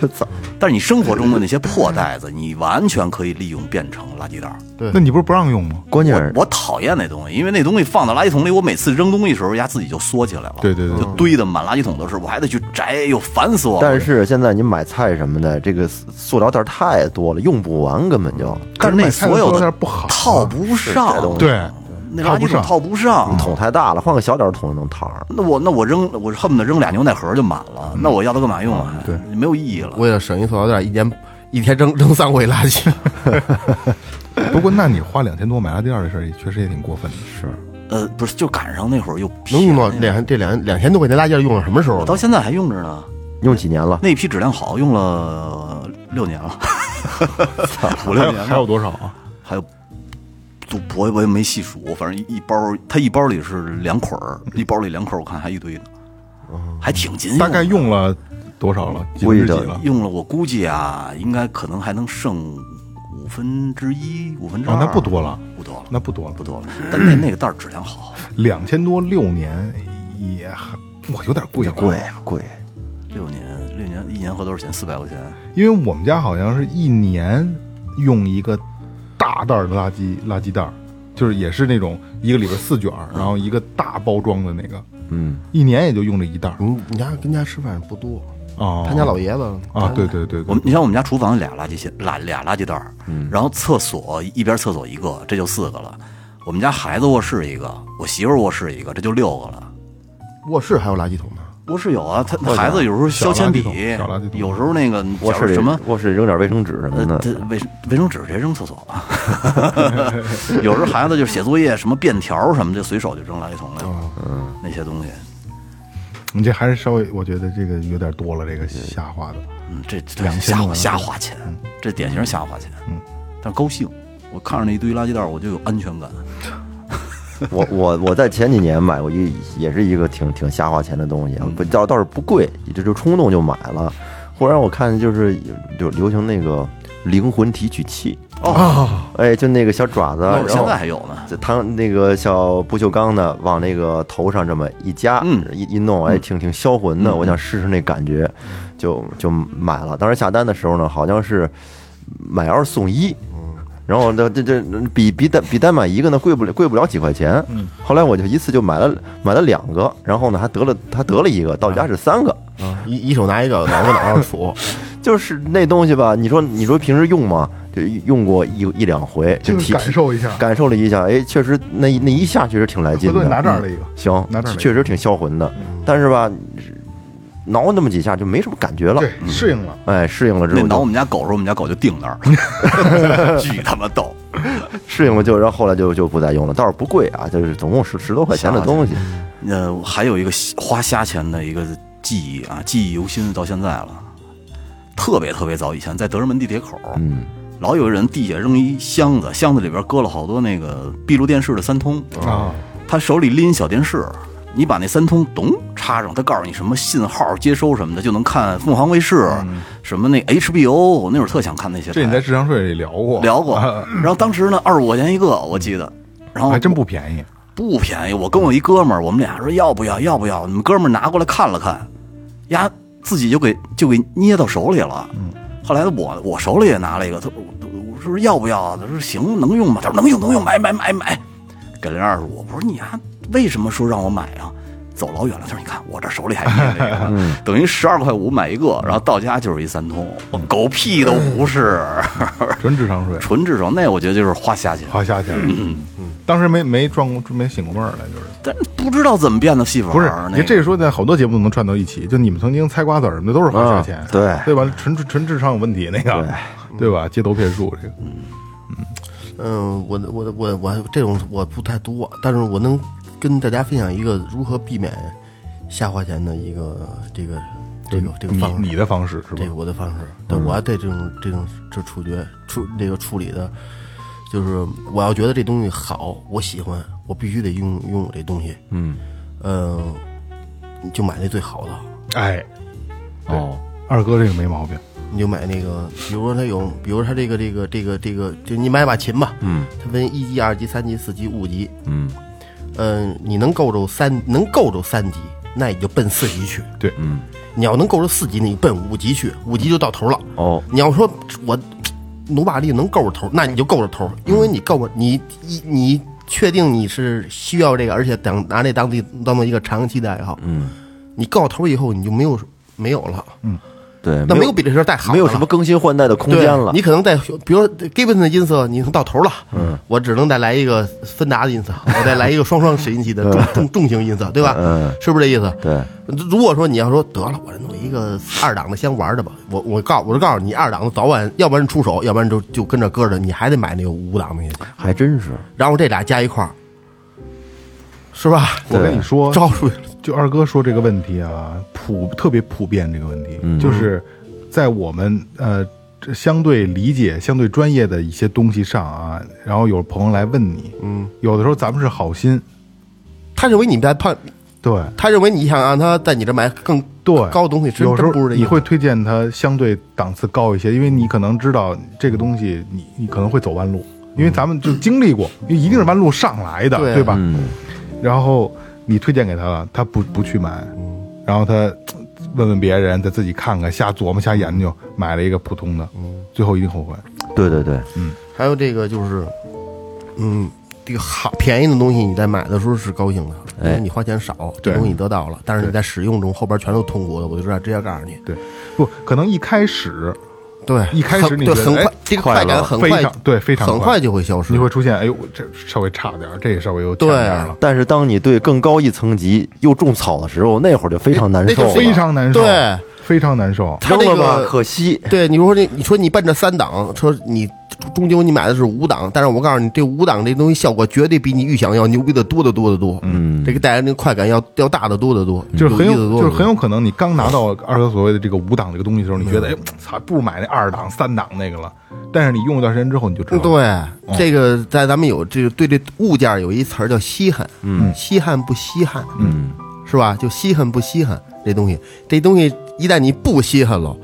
但是你生活中的那些破袋子，你完全可以利用变成垃圾袋儿。那你不是不让用吗？关键是我讨厌那东西，因为那东西放到垃圾桶里，我每次扔东西的时候，压自己就缩起来了。对对对就堆的满垃圾桶都是，我还得去摘，又，烦死我。但是现在你买菜什么的，这个塑料袋太多了，用不完，根本就但是那所有的塑料袋不好啊套不上，对，那套不上垃圾桶套不上。桶太大了，换个小点儿的桶就能套上。那我那我扔，我恨不得扔俩牛奶盒就满了，那我要它干嘛用啊？对，没有意义了。为了省一塑料袋，一年一天扔扔三回垃圾。不过那你花两千多买垃圾袋儿这事儿，也确实也挺过分的。是，呃，不是，就赶上那会儿又能用到两这两两千多块钱垃圾袋用到什么时候呢？到现在还用着呢。用几年了？那批质量好，用了六年了，五六年了。还有多少啊？还有，都我我也没细数，反正一一包，他一包里是两捆儿，一包里两捆儿，我看还一堆呢，还挺紧。大概用了多少了？几估计着分之几了？用了，我估计啊，应该可能还能剩五分之一、五分之哦二，那不多了，不多了，那不多了不多了。但那那个袋儿质量好，两千多六年也还哇有点贵，贵啊贵，六年六年一年合多少钱？四百块钱。因为我们家好像是一年用一个大袋儿的垃圾垃圾袋儿，就是也是那种一个里边四卷儿，然后一个大包装的那个，嗯，一年也就用这一袋嗯。你你家跟家吃饭不多，哦，他家老爷子啊，对对对对我们，你像我们家厨房俩垃圾箱，俩俩垃圾袋儿，然后厕所一边厕所一个，这就四个了。我们家孩子卧室一个，我媳妇卧室一个，这就六个了。卧室还有垃圾桶呢。卧室有啊，他孩子有时候削铅笔有时候那个卧室里什么卧室扔点卫生纸什么呃，的，这卫生卫生纸直接扔厕所吧。有时候孩子就写作业，什么便条什么的，随手就扔垃圾桶里了。嗯，那些东西，你这还是稍微，我觉得这个有点多了，这个瞎花的。嗯，这这两千瞎花瞎花钱，这典型瞎花钱。嗯，但高兴，我看着那一堆垃圾袋，我就有安全感。我我我在前几年买过一也是一个挺挺瞎花钱的东西啊，不倒倒是不贵，这就冲动就买了。忽然我看就是就流行那个灵魂提取器，哦，哎，就那个小爪子，然后在还有呢。这汤那个小不锈钢的往那个头上这么一夹，嗯一一弄，哎，挺挺销魂的。我想试试那感觉，就就买了。当时下单的时候呢，好像是买二送一，然后这这这比比单比单买一个呢贵不了贵不了几块钱。后来我就一次就买了买了两个，然后呢还得了还得了一个，到家是三个。啊，一一手拿一个，脑跟脑上杵，就是那东西吧，你说你说平时用吗？就用过一一两回，就体感受一下感受了一下，哎，确实那那一下确实挺来劲的。拿这儿了一个，行拿这儿确实挺销魂的，但是吧，挠那么几下就没什么感觉了。对，适应了。哎，适应了之后那挠我们家狗时候，我们家狗就定那儿，巨他妈逗。适应了就，然后后来就就不再用了，倒是不贵啊，就是总共十十多块钱的东西。呃，还有一个花瞎钱的一个记忆啊，记忆犹新到现在了。特别特别早以前，在德胜门地铁口，嗯，老有人地下扔一箱子，箱子里边搁了好多那个闭路电视的三通啊，他手里拎小电视，你把那三通咚插上，他告诉你什么信号接收什么的，就能看凤凰卫视，什么那 HBO，我那会儿特想看那些台。这你在智商税里聊过，聊过，然后当时呢二十五块钱一个，我记得，然后还真不便宜。不便宜。我跟我一哥们儿，我们俩说要不要，要不要？你们哥们儿拿过来看了看，呀，自己就给就给捏到手里了。后来我我手里也拿了一个，他我我说要不要啊？他说行，能用吗？他说能用，能用，买买买买，给了人二十五。我说你呀，为什么说让我买啊？走老远了，他说你看我这手里还捏这个，等于十二块五买一个，然后到家就是一三通，我狗屁都不是，纯智商税，纯智商。那我觉得就是花瞎钱。花瞎钱。嗯嗯，当时没没转过没醒过味儿来，就是但不知道怎么变的戏法，不是？那个你这个说在好多节目都能串到一起，就你们曾经猜瓜子儿，那都是花瞎钱啊，对对吧？纯纯智商有问题那个，对吧？街头骗术这个，嗯嗯，我我我我这种我不太多，但是我能跟大家分享一个如何避免瞎花钱的一个这个这个这个方式。你的方式是吧？这？个我的方式，对我要对这种这种这处决处这个处理的，就是我要觉得这东西好，我喜欢，我必须得用用我这东西，嗯，呃，你就买那最好的，哎，哦，二哥这个没毛病，你就买那个，比如说他有，比如说它这个这个这个这个，就你买把琴吧，嗯。它分一级、二级、三级、四级、五级，嗯嗯、你能够着三能够着三级，那你就奔四级去；对，嗯，你要能够着四级，你奔五级去，五级就到头了。哦，你要说我努把力能够着头，那你就够着头，因为你够着你你你确定你是需要这个，而且等拿这当地当做一个长期的爱好，嗯，你够头以后，你就没有没有了，对，那没有比这事儿再好的了，没有什么更新换代的空间了。你可能在，比如说 Gibbon 的音色，你已经到头了，嗯，我只能再来一个芬达的音色，我再来一个双双拾音器的重重重型音色，对吧？嗯，是不是这意思？对，如果说你要说得了，我弄一个二档的先玩着吧，我我告我就告诉你，二档的早晚要不然出手，要不然就就跟着搁着，你还得买那个五档的去，还真是。然后这俩加一块儿，是吧？我跟你说，招出去就二哥说这个问题啊，普特别普遍这个问题，嗯。就是在我们呃相对理解、相对专业的一些东西上啊，然后有朋友来问你，嗯，有的时候咱们是好心，他认为你在判，对。他认为你想让他在你这买更对，高的东西，真有时候你会推荐他相对档次高一些，因为你可能知道这个东西你你可能会走弯路，因为咱们就经历过，因为一定是弯路上来的，对。对吧？嗯，然后你推荐给他了，他不不去买，嗯。然后他问问别人，再自己看看，瞎琢磨、瞎研究，买了一个普通的，嗯。最后一定后悔。对对对，嗯。还有这个就是，嗯，这个好便宜的东西你在买的时候是高兴的，因哎为你花钱少，对。这东西你得到了，但是你在使用中后边全都痛苦的，我就知道直接告诉你，对，不可能一开始对，一开始你觉得很快，这个快感很快非常，对非常很快就会消失，你会出现，哎呦，这稍微差点儿，这也稍微有对点儿了，但是当你对更高一层级又种草的时候，那会儿就非常难那就受了，非常难受，对，非常难受。它这扔了吧个可惜。对，你说你你说你奔着三档，说你终究你买的是五档，但是我告诉你，这五档这东西效果绝对比你预想要牛逼的多得多得多，嗯。这个带来那个快感要要大得多得多，就是很有，就是很有可能你刚拿到二哥所谓的这个五档这个东西的时候，你觉得哎，操，不如买那二档、三档那个了。但是你用一段时间之后，你就知道了，对，这个在咱们有这个对这物件有一词儿叫稀罕，嗯，稀罕不稀罕，嗯，是吧？就稀罕不稀罕这东西，这东西一旦你不稀罕了，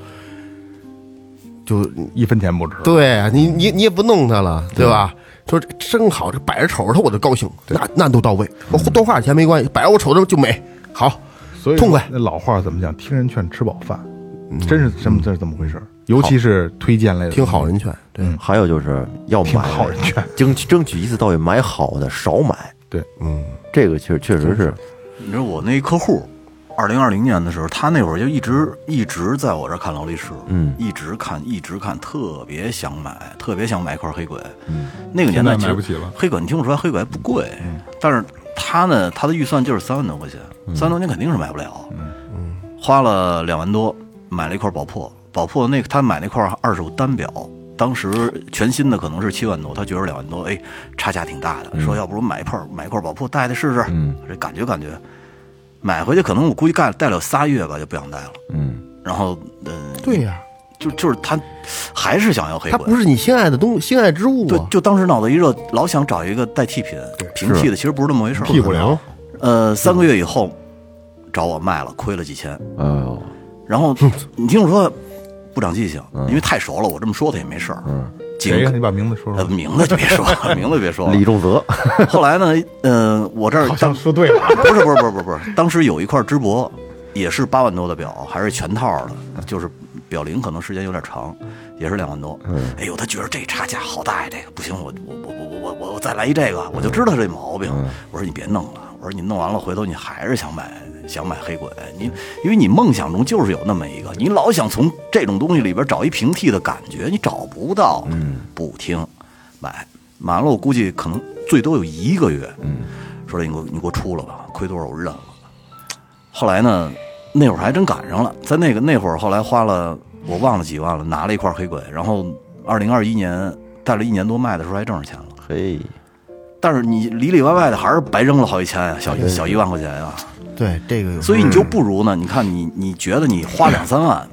就一分钱不值。对啊你你你也不弄它了，对。吧？说这真好，这摆着瞅着它我就高兴，那那都到位，我多花点钱没关系，摆着我瞅着就美，好，所以痛快。那老话怎么讲？听人劝，吃饱饭，真是这么这是怎么回事儿。尤其是推荐类的，听好人劝，对，还有就是要听买好人劝。争取争取一次到位买好的，少买。对，嗯，这个确确实是，你说我那一客户，二零二零年的时候，他那会儿就一直一直在我这儿看劳力士，嗯一直看一直看，特别想买，特别想买一块黑鬼。嗯，那个年代买不起了黑鬼你听不出来，黑鬼还不贵，但是他呢，他的预算就是三万多块钱，三万多块钱肯定是买不了。嗯嗯，花了两万多买了一块宝珀，宝珀那个他买那块二手单表。当时全新的可能是七万多，他觉得两万多，哎，差价挺大的。说要不如买一块买一块宝珀戴戴试试，嗯这感觉感觉。买回去可能我估计干戴了有仨月吧，就不想戴了。嗯，然后，嗯、对呀，就就是他还是想要黑它鬼，不是你心爱的东心爱之物对啊，，就当时脑子一热，老想找一个代替品，平替的，其实不是那么回事儿。屁股凉，呃，三个月以后找我卖了，亏了几千。哎呦，然后你听我说，不长记性，因为太熟了，我这么说他也没事儿。嗯，紧谁呀？你把名字说呃，说。名字就别说了，名字别说了。李仲泽，后来呢，呃，我这儿好像当说对了，不是不是不是不是不是，当时有一块芝柏，也是八万多的表，还是全套的，就是表龄可能时间有点长，也是两万多。哎呦，他觉得这差价好大呀，这个不行，我我我我我我我再来一这个，我就知道这毛病。我说你别弄了，我说你弄完了，回头你还是想买想买黑鬼，你因为你梦想中就是有那么一个，你老想从这种东西里边找一平替的感觉，你找不到。嗯，不听，买买完了，我估计可能最多有一个月。嗯，说你给我你给我出了吧，亏多少我认了。后来呢，那会儿还真赶上了，在那个那会儿，后来花了我忘了几万了，拿了一块黑鬼，然后二零二一年带了一年多卖的时候还挣着钱了。嘿，但是你里里外外的还是白扔了好几千呀，小小一万块钱呀。对这个有，所以你就不如呢，你看你你觉得你花两三万，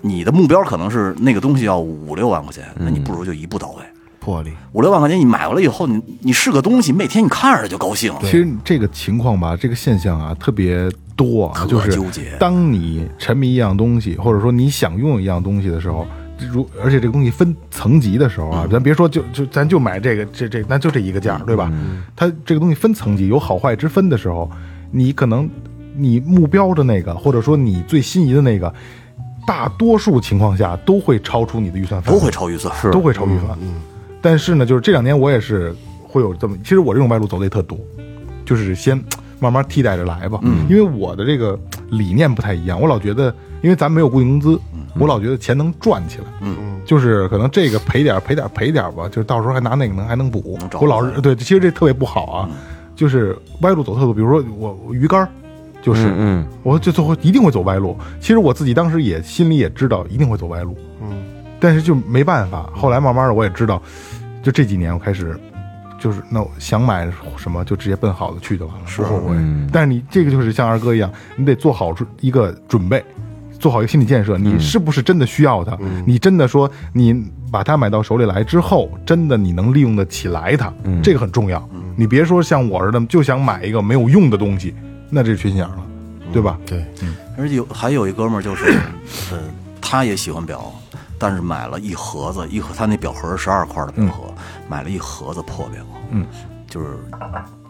你的目标可能是那个东西要五六万块钱，那你不如就一步到位。魄力，五六万块钱你买回来以后，你你是个东西，每天你看着就高兴。其实这个情况吧，这个现象啊特别多啊，就是纠结。当你沉迷一样东西，或者说你想拥有一样东西的时候，如而且这个东西分层级的时候啊，咱别说就就咱就买这个这这，那就这一个价，对吧？它这个东西分层级，有好坏之分的时候，你可能你目标的那个，或者说你最心仪的那个，大多数情况下都会超出你的预算范围，都会超预算，是。都会超预算。嗯但是呢，就是这两年我也是会有这么，其实我这种歪路走的也特多，就是先慢慢替代着来吧。嗯，因为我的这个理念不太一样，我老觉得，因为咱没有固定工资，我老觉得钱能赚起来。嗯。嗯，就是可能这个赔点儿赔点儿赔点儿吧，就是到时候还拿那个能还能补。能找。我老是对，其实这特别不好啊，就是歪路走特多。比如说我我鱼竿儿，就是嗯我就最后一定会走歪路。其实我自己当时也心里也知道一定会走歪路，嗯，但是就没办法。后来慢慢的我也知道，就这几年我开始，就是那我想买什么就直接奔好的去就完了，不后悔。嗯但是你这个就是像二哥一样，你得做好一个准备。做好一个心理建设，你是不是真的需要它？你真的说你把它买到手里来之后，真的你能利用得起来它，这个很重要。你别说像我似的就想买一个没有用的东西，那这是缺心眼了，对吧？对，而且有还有一哥们儿就是，呃，他也喜欢表，但是买了一盒子，一盒他那表盒十二块的表盒，买了一盒子破表，嗯，就是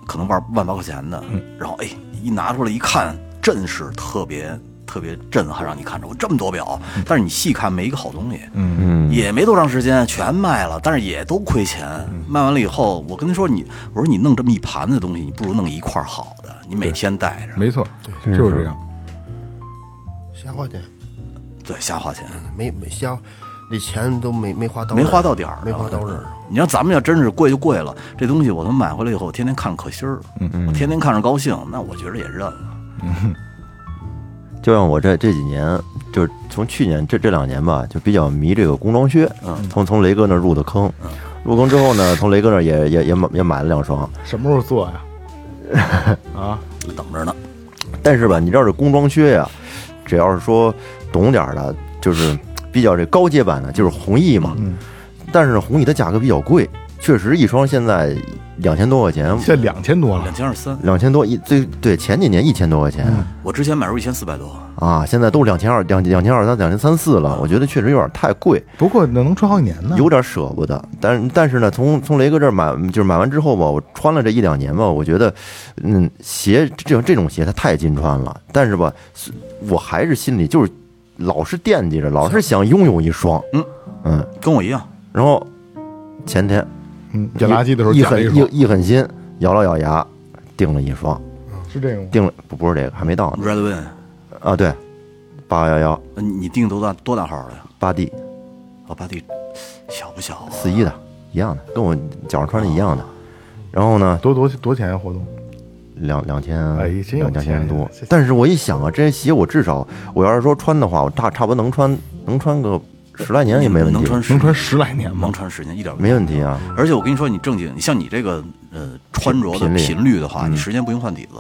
可能万万把块钱的，然后哎一拿出来一看，阵势特别特别震撼，让你看着我这么多表，但是你细看没一个好东西，嗯。嗯，也没多长时间全卖了，但是也都亏钱。卖完了以后，我跟他说你，我说你弄这么一盘子东西，你不如弄一块好的，你每天带着，没错，对就是这样。瞎花钱，对，瞎花钱。没没瞎，那钱都没没花到没花到点儿没花到这儿。你要咱们要真是贵就贵了，这东西我他妈买回来以后，我天天看着可心儿，我天天看着高兴，那我觉得也认了。就像我这这几年，就是从去年这这两年吧，就比较迷这个工装靴。嗯，从从雷哥那入的坑，入坑之后呢，从雷哥那也也也买也买了两双。什么时候做呀？啊，等着呢，但是吧，你知道这工装靴呀，只要是说懂点儿的，就是比较这高阶版的，就是红毅嘛。嗯但是红毅的价格比较贵，确实一双现在两千多块钱，现在两千多了两，千二三，两千多一最对前几年一千多块钱。我之前买入一千四百多，啊，现在都两千二、两两千二三、两千三四了，我觉得确实有点太贵，不过那能穿好几年呢。有点舍不得。但但是呢，从从雷哥这儿买，就是买完之后吧，我穿了这一两年吧，我觉得，嗯，鞋这种这种鞋它太金穿了，但是吧，是我还是心里就是老是惦记着，老是想拥有一双。嗯嗯，跟我一样。然后前天嗯，捡垃圾的时候一狠一，一一狠心，咬了咬牙，订了一双，是这个吗？订了不不是这个，还没到呢 Red Win，啊，对，八幺幺呃你你定多大多大号的呀？八 D 哦，八 D 小不小啊？四一的，一样的，跟我脚上穿的一样的。然后呢，多多多钱呀？活动两两千，哎真有两钱千多。但是我一想啊，这些鞋我至少，我要是说穿的话，我差差不多能穿，能穿个十来年也没问题，能穿能穿十来年吗能？穿十年一点没问题啊。而且我跟你说，你正经，你像你这个呃穿着的频率的话，你十年不用换底子。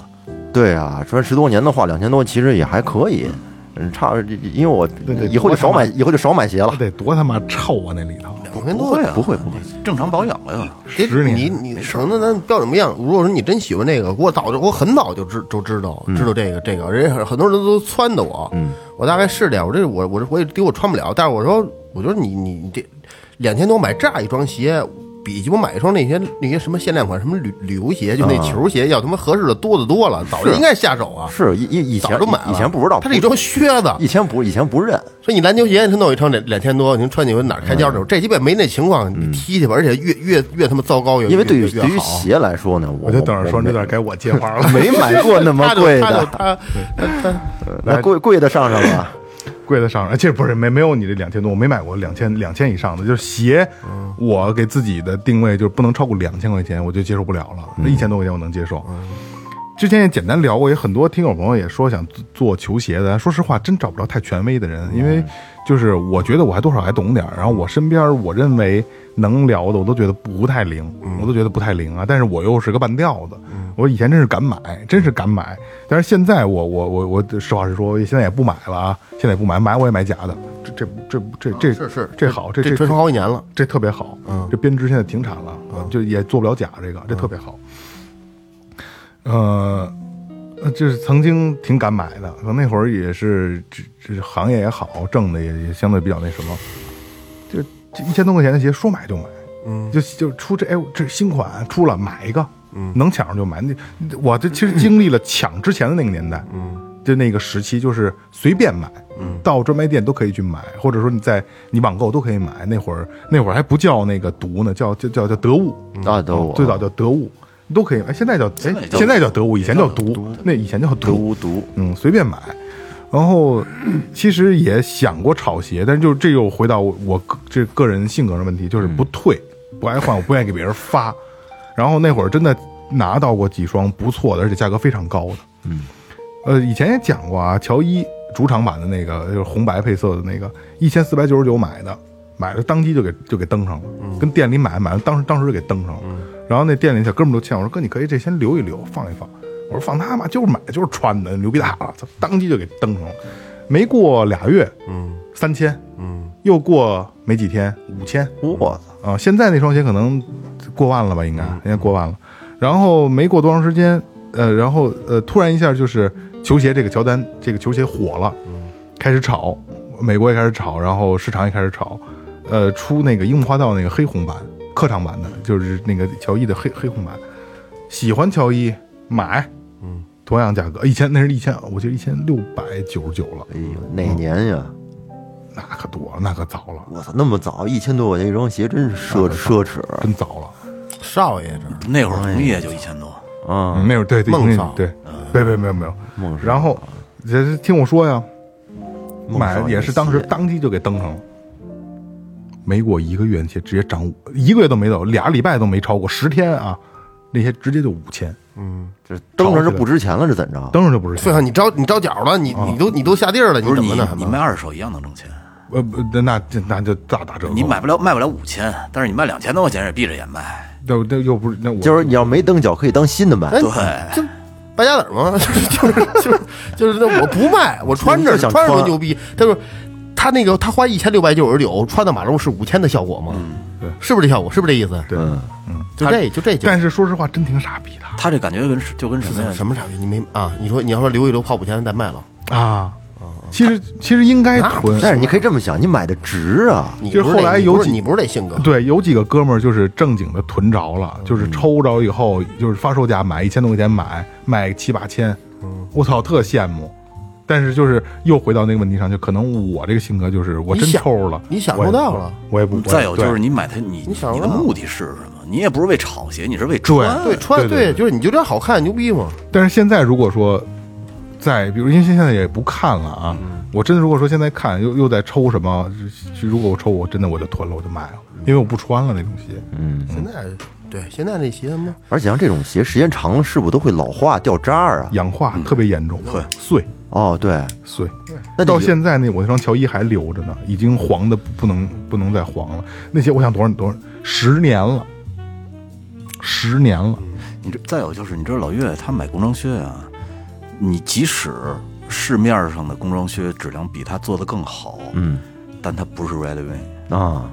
对啊，穿十多年的话，两千多其实也还可以。嗯，差，因为我以后就少买，以后就少买鞋了那。得多他妈臭啊！那里头两千多呀，不会不会，正常保养了呀。得十年你你省的咱标准不一样。如果说你真喜欢这个，我早就我很早就知就知道知道这个这个，人家很多人都撺掇我，嗯，我大概试了，我这我我我也丢我穿不了，但是我说我觉得你你你这两千多买这样一双鞋。比鸡巴买一双那些那些什么限量款什么旅旅游鞋，就那球鞋，要他妈合适的多的多了，早就应该下手啊！是以以以前早就买了，以前不知道，它是一双靴子，以前不以前不认，所以你篮球鞋他弄一双两两千多，您穿去哪儿开胶的时候，这鸡巴没那情况，你踢去吧，而且越越越他妈糟糕，越因为对于对于鞋来说呢，我我就等着说我这段该我接话了。没买过那么 贵的，他他他来贵贵的上上吧。贵的上，其实不是没没有你这两千多，我没买过两千两千以上的，就是鞋，我给自己的定位就是不能超过两千块钱，我就接受不了了。那一千多块钱我能接受。之前也简单聊过，也很多听友朋友也说想做做球鞋的，说实话真找不着太权威的人，因为就是我觉得我还多少还懂点儿，然后我身边我认为能聊的我都觉得不太灵，我都觉得不太灵啊，但是我又是个半吊子，我以前真是敢买，真是敢买，但是现在我我我我实话实说，现在也不买了啊，现在也不买，买我也买假的，这这这这这这好，这这这穿好几年了，这特别好，嗯。这编织现在停产了，啊就也做不了假，这个这特别好。呃，呃就是曾经挺敢买的，可能那会儿也是这这行业也好，挣的也也相对比较那什么，就这一千多块钱的鞋说买就买，嗯，就就出这哎这新款出了买一个，嗯，能抢上就买。那我这其实经历了抢之前的那个年代，嗯，就那个时期就是随便买，嗯，到专卖店都可以去买，或者说你在你网购都可以买。那会儿那会儿还不叫那个毒呢，叫叫叫叫得物，啊，都最早叫得物，都可以。哎，现在叫哎，现在叫得物，以前叫毒，那以前叫毒，毒毒，嗯，随便买。然后其实也想过炒鞋，但是就是这又回到我我个这个人性格的问题，就是不退，不爱换，我不愿意给别人发。然后那会儿真的拿到过几双不错的，而且价格非常高的。嗯，呃，以前也讲过啊，乔伊主场版的那个就是红白配色的那个，一千四百九十九买的，买了当机就给就给登上了，跟店里买买完当时当时就给登上了。然后那店里小哥们都劝我说：“哥，你可以这先留一留，放一放。”我说：“放他妈，就是买就是穿的，牛逼大了！”他，当即就给登上了。没过俩月，嗯，三千，嗯，又过没几天，五千，我操，啊，现在那双鞋可能过万了吧？应该应该过万了。然后没过多长时间，呃，然后呃，突然一下就是球鞋这个乔丹这个球鞋火了，开始炒，美国也开始炒，然后市场也开始炒，呃，出那个樱木花道那个黑红版客场版的，就是那个乔伊的黑黑红版。喜欢乔伊买，同样价格，一千那是一千，我记得一千六百九十九了，哎呦，哪年呀？那可多了，那可早了，我操，那么早，一千多块钱一双鞋，真是奢奢侈。真早了。少爷这那会儿红叶就一千多，啊！嗯，那会儿对对梦少。对，没没没有没有。梦少。然后这听我说呀，买也是当时当即就给登上了，没过一个月，那些直接涨五，一个月都没走，俩礼拜都没超过，十天啊，那些直接就五千，嗯这登上就不值钱了，是怎着？登上就不值钱。对啊，你着你着脚了，你你都你都下地儿了，你不是你怎么呢？你卖二手一样能挣钱。呃，不那那那就大打折扣。你买不了卖不了五千，但是你卖两千多块钱也闭着眼卖。那那又不是那我就是你要没蹬脚，可以当新的卖。哎对，就败家子儿嘛，就是就是就是就是那我不卖，我穿着想穿着多牛逼。他说他那个他花一千六百九十九穿的马路是五千的效果吗？对是不是这效果？是不是这意思？对，嗯，就这就这就但是说实话，真挺傻逼的他这感觉跟就跟什么呀？什么傻逼？你没啊？你说你要说留一留泡五千再卖了，啊。其实其实应该囤，但是你可以这么想，你买的值啊。你就是不后来有几你不是你不是这性格，对，有几个哥们儿就是正经的囤着了，就是抽着以后，就是发售价买一千多块钱买，卖七八千，我操，特羡慕。但是就是又回到那个问题上，就可能我这个性格就是我真抽了，你享我也不受到了，我也不。再有就是你买它，你你想你的目的是什么？你也不是为炒鞋，你是为对穿。对穿对就是你就这样好看牛逼嘛。但是现在如果说在，比如因为现在也不看了啊，我真的如果说现在看又又在抽什么，如果我抽我真的我就囤了，我就卖了，因为我不穿了那种鞋。嗯，现在对现在那鞋嘛，而且像这种鞋，时间长了是不是都会老化掉渣儿啊？氧化特别严重，会碎哦，对，碎。那到现在那我那双乔伊还留着呢，已经黄的不能不能再黄了。那些我想多少多少十年了，十年了，你这再有就是，你知道老岳他买工装靴啊，你即使市面上的工装靴质量比他做的更好，嗯。但他不是 Red Wing，啊，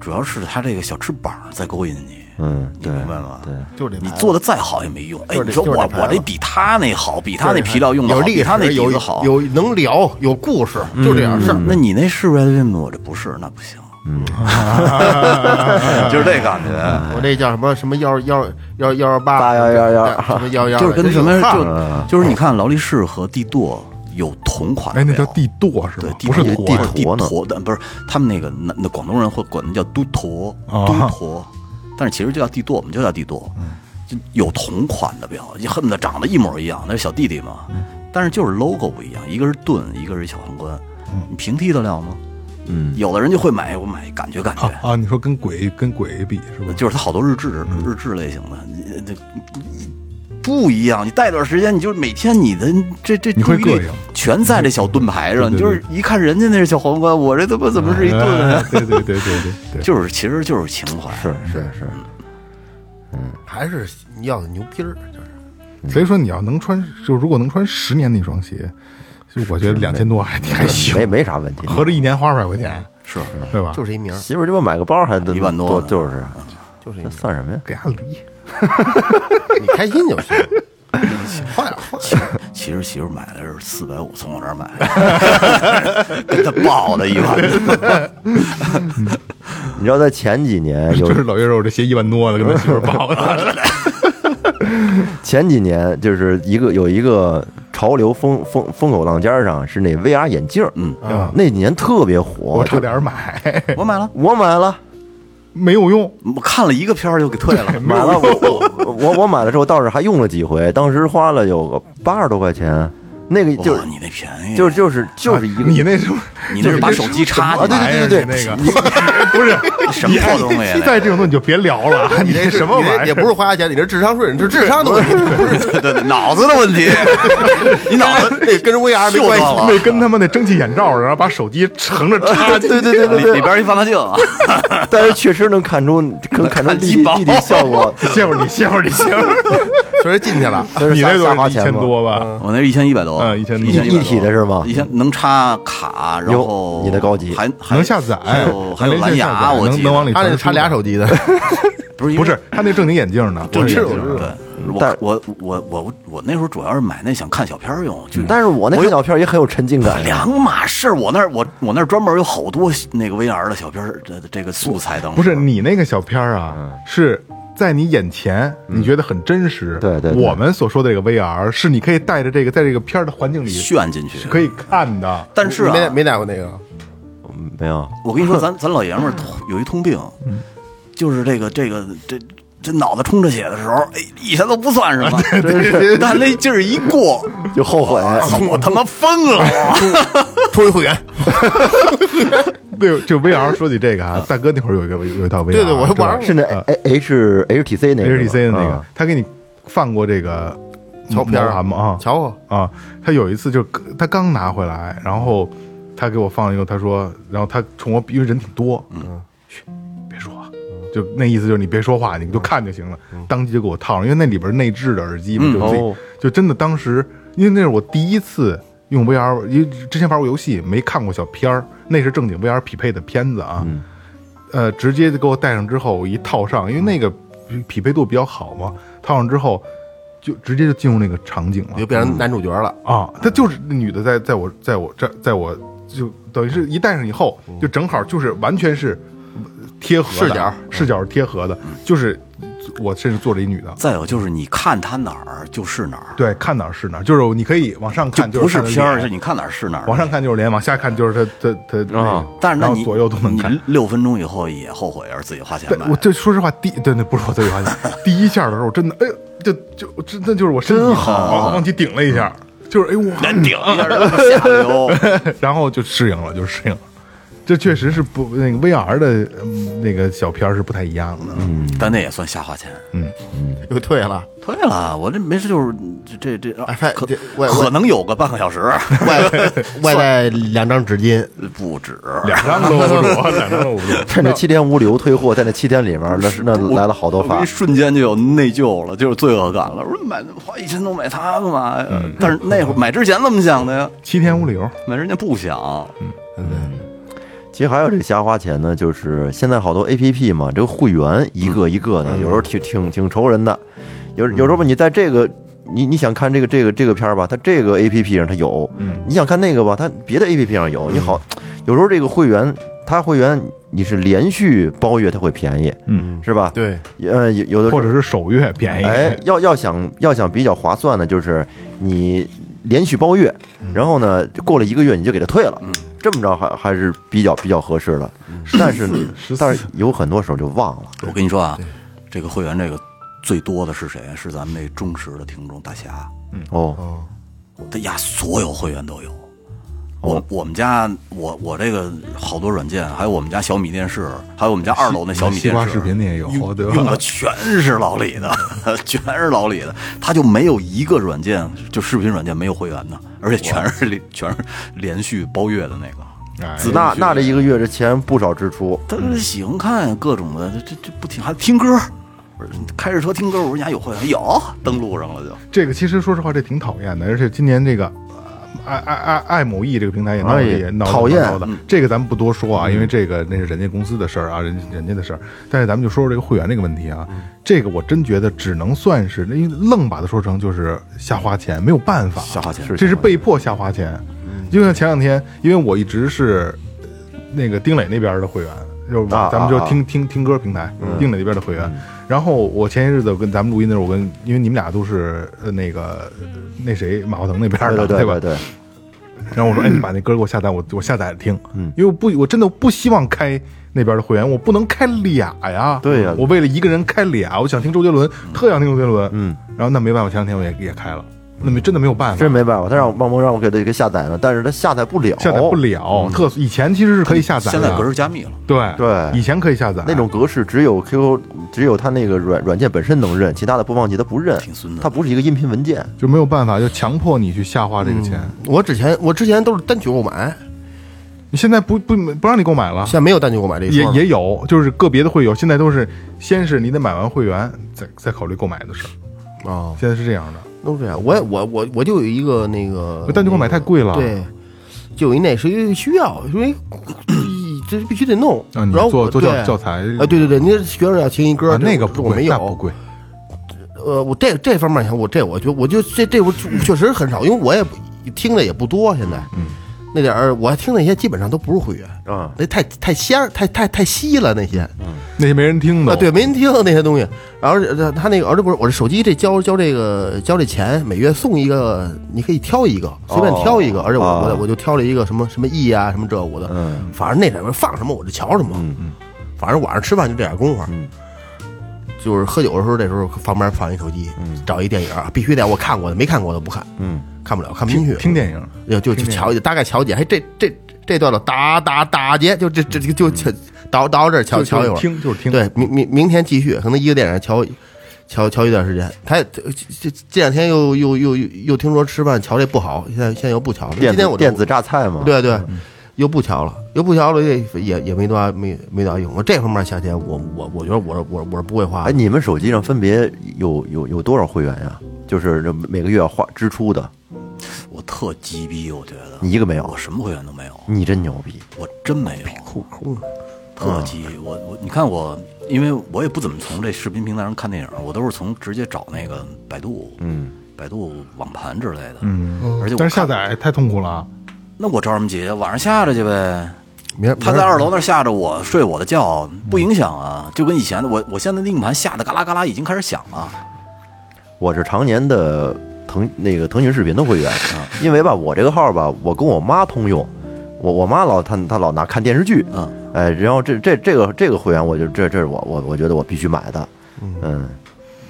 主要是他这个小翅膀在勾引你，嗯，你对明白吗？对，你就是这牌子做的再好也没用。哎，你说我我这比他那好，比他那皮料用的好，比他那有底子好。有能聊有故事，就这样事儿。那你那是 Red Wing 吗？我这不是，那不行。嗯，就是这感觉。我这叫什么什么幺幺幺幺幺八八幺幺幺什么幺幺，就是跟什么就就是你看劳力士和帝舵有同款的哎，那叫表地舵是对吗？，不是地驼地是地驼的，不是他们那个那那广东人会管那叫都驼，啊都驼，但是其实就叫帝舵，我们就叫帝舵，嗯就有同款的表，就恨不得长得一模一样，那是小弟弟嘛，嗯但是就是 logo 不一样，一个是盾，一个是小皇冠，嗯你平替得了吗？嗯，有的人就会买，我买感觉感觉啊，啊！你说跟鬼跟鬼比是吧？就是它好多日志嗯日志类型的，你这不一样。你戴段时间，你就是每天你的这这你会注意力膈应。全在这小盾牌上，你就是一看人家那是小皇冠，我这他妈怎么是一盾？对对对对对对，就是其实就是情怀，是是是，嗯。还是要的牛逼儿，就是。所以说你要能穿，就如果能穿十年那双鞋，就我觉得两千多还还行，没没啥问题。合着一年花二百块钱，是。对吧？就是一名，媳妇儿鸡巴买个包还得一万多就是。就是算什么呀？给阿离，你开心就行。换呀换，其实媳妇买的是四百五，从我这儿买的，跟他报的一万。你知道在前几年有就是老岳肉这鞋一万多的，跟他媳妇儿报的，前几年就是一个有一个潮流风风风口浪尖上是那 VR 眼镜儿，嗯，啊那几年特别火，我差点买，我买了，我买了。没有用，我看了一个片儿就给退了。买了，我我我我买了之后倒是还用了几回，当时花了有个八十多块钱，那个就是，你那便宜，就是就是就是一个你那 什么你那是把手机插进去，啊对对对对，那个不是什么破东西啊？在这种东西你就别聊了，你这什么玩意儿？也不是花钱，你这智商税，你这智商的问题，不是 对对对，脑子的问题，你脑子那跟 VR 没关系。那跟他妈那蒸汽眼罩，然后把手机横着插进去，对对对对里里边一放大镜啊，但是确实能看出能看出立体效果，歇会儿你歇会儿你歇会儿，所以进去了，你那多瞎少一千花钱吗？多吧？我那是一千一百多，嗯1100一千一体的是吗一千能插卡，然后你的高级还还能下载，还有还有蓝牙，我记得能能往里传他那插俩手机的，不是不是他那正经眼镜呢，正经眼镜对，但我我我我我那时候主要是买那想看小片儿用，就但是我那看小片也很有沉浸感。两码事。我那我我那专门有好多那个 VR 的小片儿，这这个素材当时不是你那个小片儿啊，是在你眼前，你觉得很真实。对对对。我们所说的这个 VR 是你可以带着这个，在这个片儿的环境里炫进去。是可以看的。但是啊，没没戴过那个，没有，我跟你说，咱 咱老爷们儿有一通病，就是这个这个这这脑子充着血的时候，哎，以前都不算什么，但那劲儿一过，就后悔。我他妈疯了！充一会员。对，就 VR 说起这个啊，大哥那会儿有一个有有一套 VR，对对我玩是那 H H T C 那个 HTC 的那个啊，他给你放过这个乔片儿毛毯吗？啊，瞧过，啊，他有一次就他刚拿回来，然后他给我放一个，他说，然后他冲我，因为人挺多，嗯，就那意思就是你别说话，你就看就行了。当即就给我套上，因为那里边内置的耳机嘛，嗯就自己、哦。就真的当时，因为那是我第一次用 VR，因为之前玩过游戏，没看过小片儿，那是正经 VR 匹配的片子啊，呃，直接就给我戴上之后，我一套上，因为那个匹配度比较好嘛，套上之后就直接就进入那个场景了。就变成男主角了。啊，他就是那女的在在我在我这在我就等于是一戴上以后，就正好就是完全是贴合的视角视角是贴合的，就是我甚至坐着一女的，再有就是你看她哪儿就是哪儿，对，看哪儿是哪儿，就是你可以往上看不是片儿，脸是你看哪儿是哪儿。往上看就是脸，往下看就是她她她啊但是那你左右都能看。六分钟以后也后悔，要是自己花钱买，。我这说实话，第对那不是我自己花钱，第一下的时候真的，哎呦，就就真的就是我身体往往起顶了一下，就是哎我难顶下流。然后就适应了，就适应了。这确实是不那个 VR 的、嗯那个小片儿是不太一样的。嗯，但那也算瞎花钱。嗯又退了，退了，我这没事就是这这这哎嗨可这我我可能有个半个小时，外外带两张纸巾，不止。两张都不住，两张都不住。趁着七天无理由退货，在那七天里面，那是那来了好多发一。瞬间就有内疚了，就是罪恶感了。我说买花一千多买它干嘛呀？但是那会儿买之前怎么想的呀？七天无理由，买之前不想，其实还有这个瞎花钱呢，就是现在好多 A P P 嘛，这个会员一个一个的，有时候挺挺挺愁人的。有有时候吧，你在这个你你想看这个这个这个片儿吧，它这个 A P P 上它有，你想看那个吧，它别的 A P P 上有。你好，有时候这个会员，它会员你是连续包月，它会便宜，嗯，是吧？对，呃，有有的或者是首月便宜。哎，要要想要想比较划算的，就是你连续包月，然后呢，过了一个月你就给他退了，这么着还还是比较比较合适的。但是14但是有很多时候就忘了，我跟你说啊，这个会员这个最多的是谁？是咱们那忠实的听众大侠，哦，他呀，所有会员都有。我我们家我我这个好多软件，还有我们家小米电视，还有我们家二楼那小米西瓜电视，视频那也有，对用的？全是老李的，全是老李的，他就没有一个软件，就视频软件没有会员的，而且全是连全是连续包月的那个。子那那这一个月这钱不少支出，他喜欢看各种的，这这不听还听歌，不是开着车听歌，我说你家有会员，有登录上了就。这个其实说实话，这挺讨厌的，而且今年这个。爱爱爱爱某易这个平台也闹也闹得讨厌闹的，这个咱们不多说啊，因为这个那是人家公司的事儿啊，人人家的事儿。但是咱们就说说这个会员这个问题啊，这个我真觉得只能算是，因为愣把它说成就是瞎花钱，没有办法，瞎花钱这是被迫瞎花钱。就像前两天，因为我一直是那个丁磊那边的会员，就咱们就听听听歌平台，丁磊那边的会员。然后我前些日子我跟咱们录音的时候，我跟因为你们俩都是呃那个那谁马化腾那边的，吧对对对？对，然后我说，哎，你把那歌给我下载，我我下载着听，嗯。因为我不，我真的不希望开那边的会员，我不能开俩呀，对呀。我为了一个人开俩，我想听周杰伦，特想听周杰伦，嗯，然后那没办法，前两天我也也开了，那没真的没有办法，真没办法，他让我帮忙让我给他给下载呢，但是他下载不了，下载不了，特以前其实是可以下载的，现在格式加密了，对对以前可以下载那种格式只有 QQ，只有他那个软软件本身能认，其他的播放器它不认挺孙子，它不是一个音频文件。就没有办法，就强迫你去下花这个钱。我之前我之前都是单曲购买，你现在不不不让你购买了现，在没有单曲购买这一也也有，就是个别的会有，现在都是先是你得买完会员，再再考虑购买的事儿，啊，现在是这样的。都这样。我也我我我就有一个那个单曲购买太贵了，对，就有一那是因为需要，因为 这必须得弄。啊，你然后做做对教教材啊，对对对，你学生要听一歌，啊，那个不贵，我没有。那不贵。呃，我这这方面想，我这我就我就这这我确实很少，因为我也听的也不多，现在。嗯。那点儿我听那些基本上都不是会员，啊，那太太仙儿，太太太稀了那些。那些没人听的啊，对，没人听那些东西。然后呃他那个而且不是我这手机这交交这个交这钱，每月送一个，你可以挑一个，随便挑一个。而且我我啊我就挑了一个什么什么 E 啊，什么这我的，嗯反正那里面放什么我就瞧什么。嗯嗯反正晚上吃饭就这点功夫。嗯就是喝酒的时候，这时候旁边放一手机，找一电影啊，必须得我看过的，没看过的不看，嗯，看不了，看不进去。听电影，就就就瞧大概瞧一眼，还这这这段了打打打劫，就这这就就就到到这儿瞧瞧一会儿。听就是听，对，明明明天继续，可能一个电影瞧瞧瞧一段时间。他这这这两天又又又又又听说吃饭瞧这不好，现在现在又不瞧了。电今天我就子电子榨菜嘛，对对，又不调了，又不调了，也也也没多大没没多大用。我这方面下钱，我我我觉得我我我是不会花哎，的。你们手机上分别有有有多少会员呀？就是这每个月花支出的，我特鸡逼，我觉得你一个没有我什么会员都没有，你真牛逼！我真没有，酷酷，特鸡。我我你看我，因为我也不怎么从这视频平台上看电影，我都是从直接找那个百度，嗯，百度网盘之类的。嗯，而且我但是下，载太痛苦了，那我着什么急？晚上下着去呗。明他在二楼那儿下着我睡我的觉，不影响啊，就跟以前的我，我现在那硬盘下的嘎啦嘎啦已经开始响了。我是常年的腾那个腾讯视频的会员，因为吧，我这个号吧，我跟我妈通用，我我妈老她她老拿看电视剧，嗯，哎，然后这这这个这个会员，我就这这是我我我觉得我必须买的，嗯，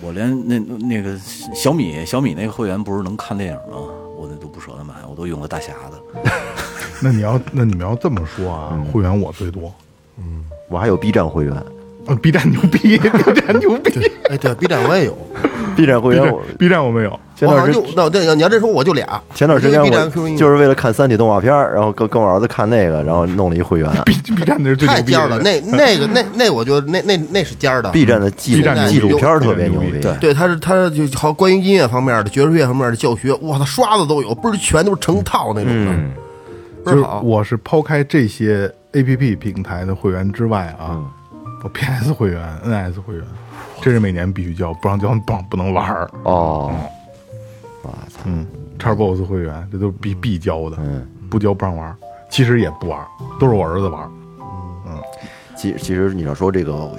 我连那那个小米小米那个会员不是能看电影吗？我那都不舍得买，我都用的大匣子。那你要那你们要这么说啊，嗯。会员我最多，嗯。我还有 B 站会员啊，B 站牛逼，B 站牛逼哎，对，B 站我也有。，B 站会员我 B 站我没有，前段时我好像就那对，你要这说我就俩。前段时间我就是为了看三体动画片，然后跟跟我儿子看那个，然后弄了一会员 B B 站那是最牛逼的太尖了，那那个那那我觉得那那那是尖儿的。B 站的纪 B 录站纪录片特别牛逼，对对，他是他就好关于音乐方面的、爵士乐方面的教学，哇，他刷子都有，倍儿全，都是成套那种的，嗯就是倍好。我是抛开这些 A P P 平台的会员之外啊，我 P S 会员、N S 会员，这是每年必须交，不让交不让不能玩儿。哦，我操，嗯，Xbox 会员这都是必必交的，嗯，不交不让玩儿。其实也不玩儿，都是我儿子玩儿。其其实你要说这个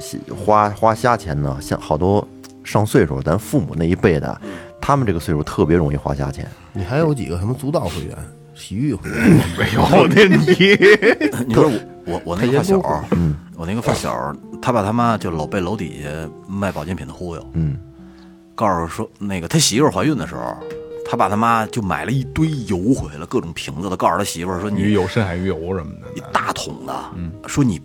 花花瞎钱呢，像好多上岁数咱父母那一辈的，他们这个岁数特别容易花瞎钱。你还有几个什么足道会员、洗浴会员？没有那 你，你说我我我那个发小，嗯，我那个发小，他爸他妈就老被楼底下卖保健品的忽悠，嗯，告诉说那个他媳妇儿怀孕的时候，他爸他妈就买了一堆油回来，各种瓶子的，告诉他媳妇儿说你鱼油、深海鱼油什么的。一的，大桶的，嗯。说你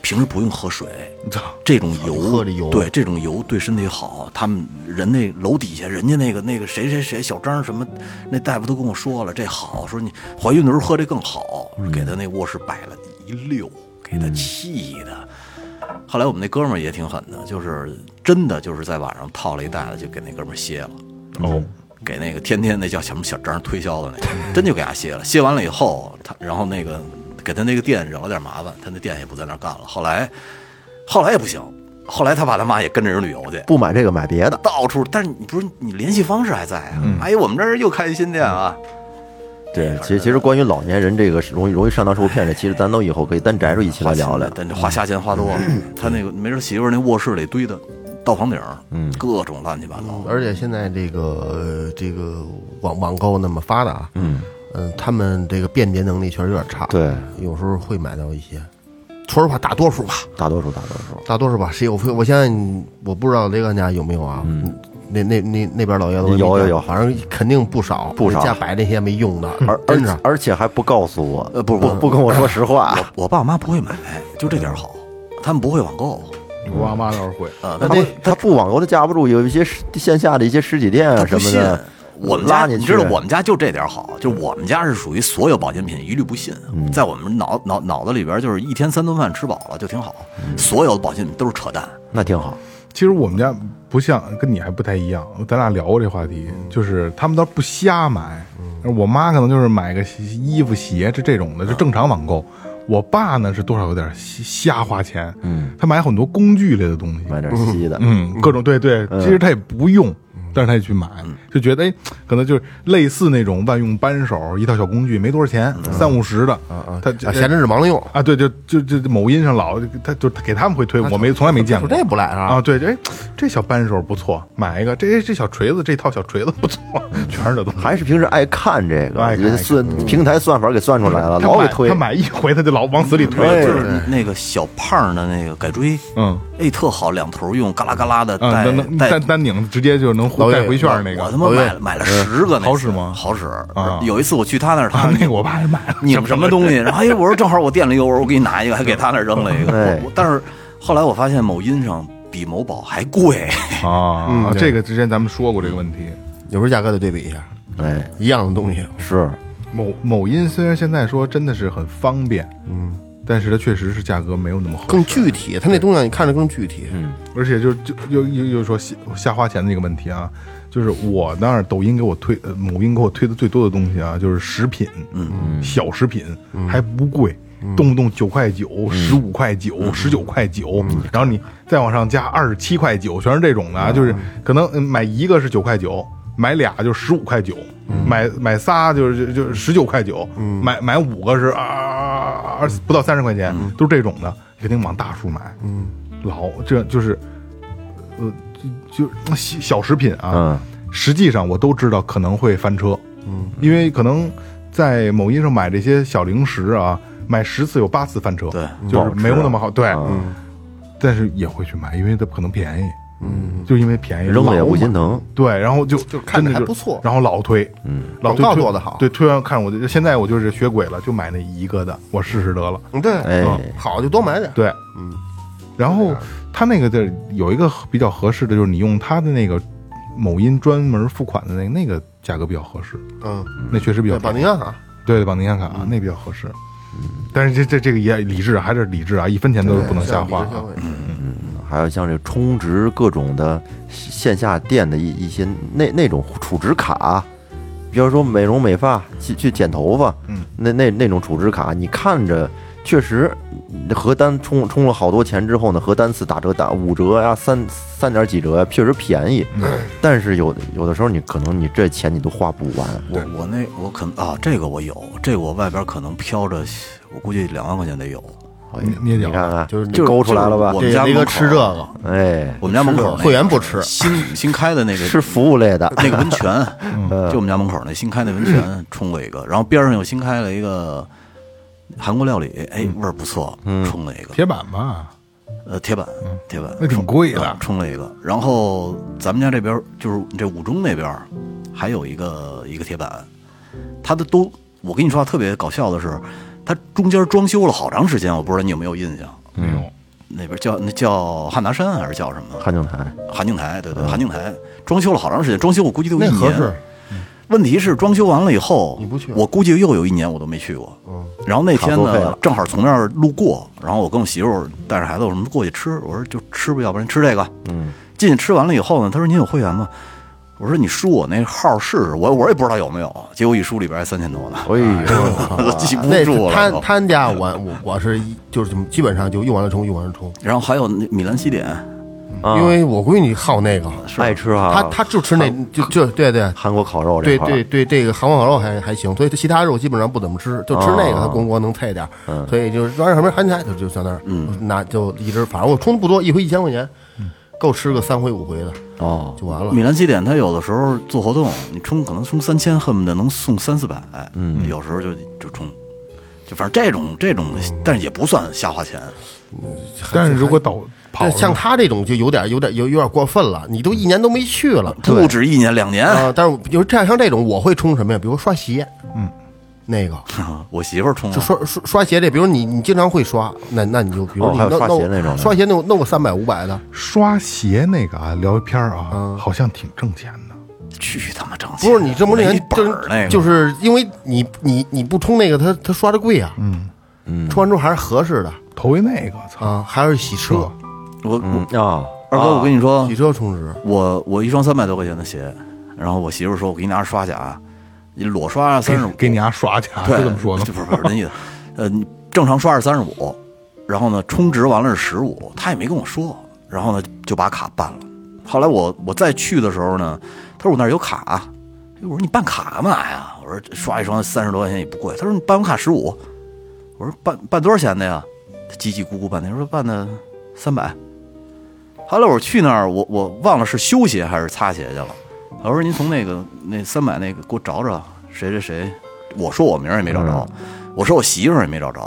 平时不用喝水，操，这种油喝这油。对这种油对身体好。他们人那楼底下人家那个那个谁谁谁小张什么，那大夫都跟我说了，这好，说你怀孕的时候喝这更好，给他那卧室摆了一溜，给他气的。后来我们那哥们儿也挺狠的，就是真的就是在晚上套了一袋子，就给那哥们儿歇了。哦，给那个天天那叫什么小张推销的那个，真就给他歇了。歇完了以后，他然后那个给他那个店惹了点麻烦，他那店也不在那儿干了。后来，后来也不行，后来他爸他妈也跟着人旅游去，不买这个买别的，到处。但是你不是你联系方式还在啊？哎，我们这儿又开一新店啊。对，其实其实关于老年人这个容易容易上当受骗这，其实咱都以后可以单摘出一起来聊聊。但这花瞎钱花多了，他那个没准媳妇儿那卧室里堆的到房顶，嗯，各种乱七八糟。而且现在这个呃这个网网购那么发达，嗯他们这个辨别能力确实有点差，对，有时候会买到一些。说实话，大多数吧，大多数大多数，大多数吧，谁有？我相信，我不知道雷哥家有没有啊？嗯，那那那那边老爷子有有有反正肯定不少，不少家摆那些没用的，而而。而且还不告诉我，呃不不不不跟我说实话，我爸我妈不会买，就这点好，他们不会网购。我爸妈倒是会。啊，他他不网购他架不住，有一些实线下的一些实体店啊什么的，。我们家拉你去你知道，我们家就这点好，就是我们家是属于所有保健品一律不信，嗯在我们脑脑脑子里边就是一天三顿饭吃饱了就挺好，嗯所有的保健品都是扯淡。那挺好。其实我们家不像跟你还不太一样，咱俩聊过这话题，就是他们倒不瞎买，我妈可能就是买个衣服、鞋这这种的，就正常网购。我爸呢是多少有点瞎瞎花钱，嗯，他买很多工具类的东西，买点稀的，嗯，各种对对，其实他也不用，但是他也去买，就觉得哎，可能就是类似那种万用扳手，一套小工具，没多少钱，三五十的，他啊，闲着是忙着用，啊，对，就就就某音上老他就给他们会推，我没从来没见过。说这不赖啊。啊，对，哎，这小扳手不错，买一个，这这小锤子，这套小锤子不错，全是这东西。还是平时爱看这个，爱看这算平台算法给算出来了，他买老给推。他。买一回，他就老往死里推，哎就是那个小胖的那个改锥，嗯。哎，特好，两头用，嘎啦嘎啦的啊，带能能带单单拧直接就能带回券那个我他妈买了买了十个好使吗好使啊。有一次我去他那儿，他啊，那个我爸也买了，你们什么东西，然后哎，我说正好我店里有，我说我给你拿一个，还给他那儿扔了一个。但是后来我发现某音上比某宝还贵，啊，这个之前咱们说过这个问题。有时候价格得对比一下，哎，一样的东西，是。某某音虽然现在说真的是很方便，嗯，但是它确实是价格没有那么好，更具体，它那东西你看着更具体。嗯而且就就又又又说瞎瞎花钱的一个问题啊，就是我那儿抖音给我推，呃，某音给我推的最多的东西啊，就是食品，嗯，小食品还不贵。动不动九块九、十五块九、十九块九，然后你再往上加二十七块九，全是这种的啊，就是可能嗯买一个是九块九，买俩就十五块九，买买仨就是就就是十九块九，买买五个是啊二不到三十块钱，都是这种的，肯定往大数买，嗯，老这就是呃，就就小小食品啊，嗯。实际上我都知道可能会翻车，嗯，因为可能在某音上买这些小零食啊，买十次有八次翻车，对。就是没有那么好，对，嗯。但是也会去买，因为它可能便宜，嗯，就因为便宜扔了也不心疼。对，然后就就看着还不错。然后老推，嗯，老推做的好。对，推完看我就现在我就是学鬼了，就买那一个的，我试试得了，嗯，对，哎，好就多买点。对，嗯，然后他那个的有一个比较合适的，就是你用他的那个某音专门付款的那个那个价格比较合适，嗯，那确实比较，绑定银行卡，对对绑定银行卡啊，那比较合适。但是这这这个也理智，还是理智啊，一分钱都不能瞎花啊。理智消费还有像这充值各种的线下店的一一些那那种储值卡，比如说美容美发去去剪头发，嗯，那那那种储值卡，你看着确实核单充充了好多钱之后呢，核单次打折打五折呀，三三点几折呀，确实便宜。但是有有的时候你可能你这钱你都花不完。我我那我可能啊，这个我有，这个我外边可能飘着，我估计两万块钱得有。哎你你你看看，就是就是勾出来了吧我？们家一个吃这个，哎，我们家门口会员不吃新新开的那个是服务类的，那个温泉，就我们家门口那新开那温泉冲过一个，然后边上又新开了一个韩国料理，哎，味儿不错，冲了一个，铁板吧，呃，铁板，铁板，那挺贵的啊冲了一个。然后咱们家这边就是这五中那边还有一个一个铁板，它的都，我跟你说话，特别搞笑的是，它中间装修了好长时间，我不知道你有没有印象。没有。那边叫那叫汉拿山还是叫什么？汉景台，汉景台，对对，汉景台装修了好长时间，装修我估计都有一年。那合适。问题是装修完了以后，你不去我估计又有一年我都没去过。嗯，然后那天呢正好从那儿路过，然后我跟我媳妇儿带着孩子，我们过去吃，我说就吃吧，要不然吃这个。嗯，进去吃完了以后呢，他说您有会员吗？我说你输我那号试试，我我也不知道有没有，结果一输里边还三千多呢，哎呦，我都记不那住了都。他他家我我我是一就是基本上就用完了充，用完了充，然后还有那米兰西点，啊因为我闺女好那个，爱吃啊，她她就吃那就就对对。韩国烤肉这对对对，这个韩国烤肉还还行，所以其他肉基本上不怎么吃，就吃那个，哦它光光能配点所以就是专上什么韩菜就就在那儿，拿就一直，反正我充的不多，一回一千块钱，够吃个三回五回的哦，就完了。米兰西点它有的时候做活动，你充可能充三千，恨不得能送三四百，嗯有时候就就充，就反正这种这种，但是也不算瞎花钱。但是如果倒像他这种就有点有点有有点过分了，你都一年都没去了不止一年两年，啊！但是比如这样像这种，我会充什么呀？比如刷鞋，嗯，那个。我媳妇儿充就，刷刷刷鞋这，比如你你经常会刷，那那你就比如你弄弄鞋那种刷鞋弄弄个三百五百的，刷鞋那个啊，聊一篇儿啊，好像挺挣钱的。去他妈挣钱！不是你这么这没人本那个，就是因为你你你不充那个，他他刷的贵啊，嗯嗯，充完之后还是合适的。头一那个，操，啊，还是洗车，我嗯我啊，二哥，我跟你说洗，车充值，我我一双三百多块钱的鞋，然后我媳妇儿说，我给你拿着刷甲，你裸刷三十五，给你丫刷去 是这么说的不。是不是那意思，呃，你正常刷是三十五，然后呢充值完了是十五，他也没跟我说，然后呢就把卡办了。后来我我再去的时候呢，他说我那儿有卡，哎我说你办卡干嘛呀？我说刷一双三十多块钱也不贵。他说你办完卡十五，我说办办多少钱的呀？他叽叽咕咕半天，说办的三百。后来我去那儿，我我忘了是修鞋还是擦鞋去了。我说您从那个那三百那个给我找找谁谁谁，我说我名儿也没找着，我说我媳妇儿也没找着。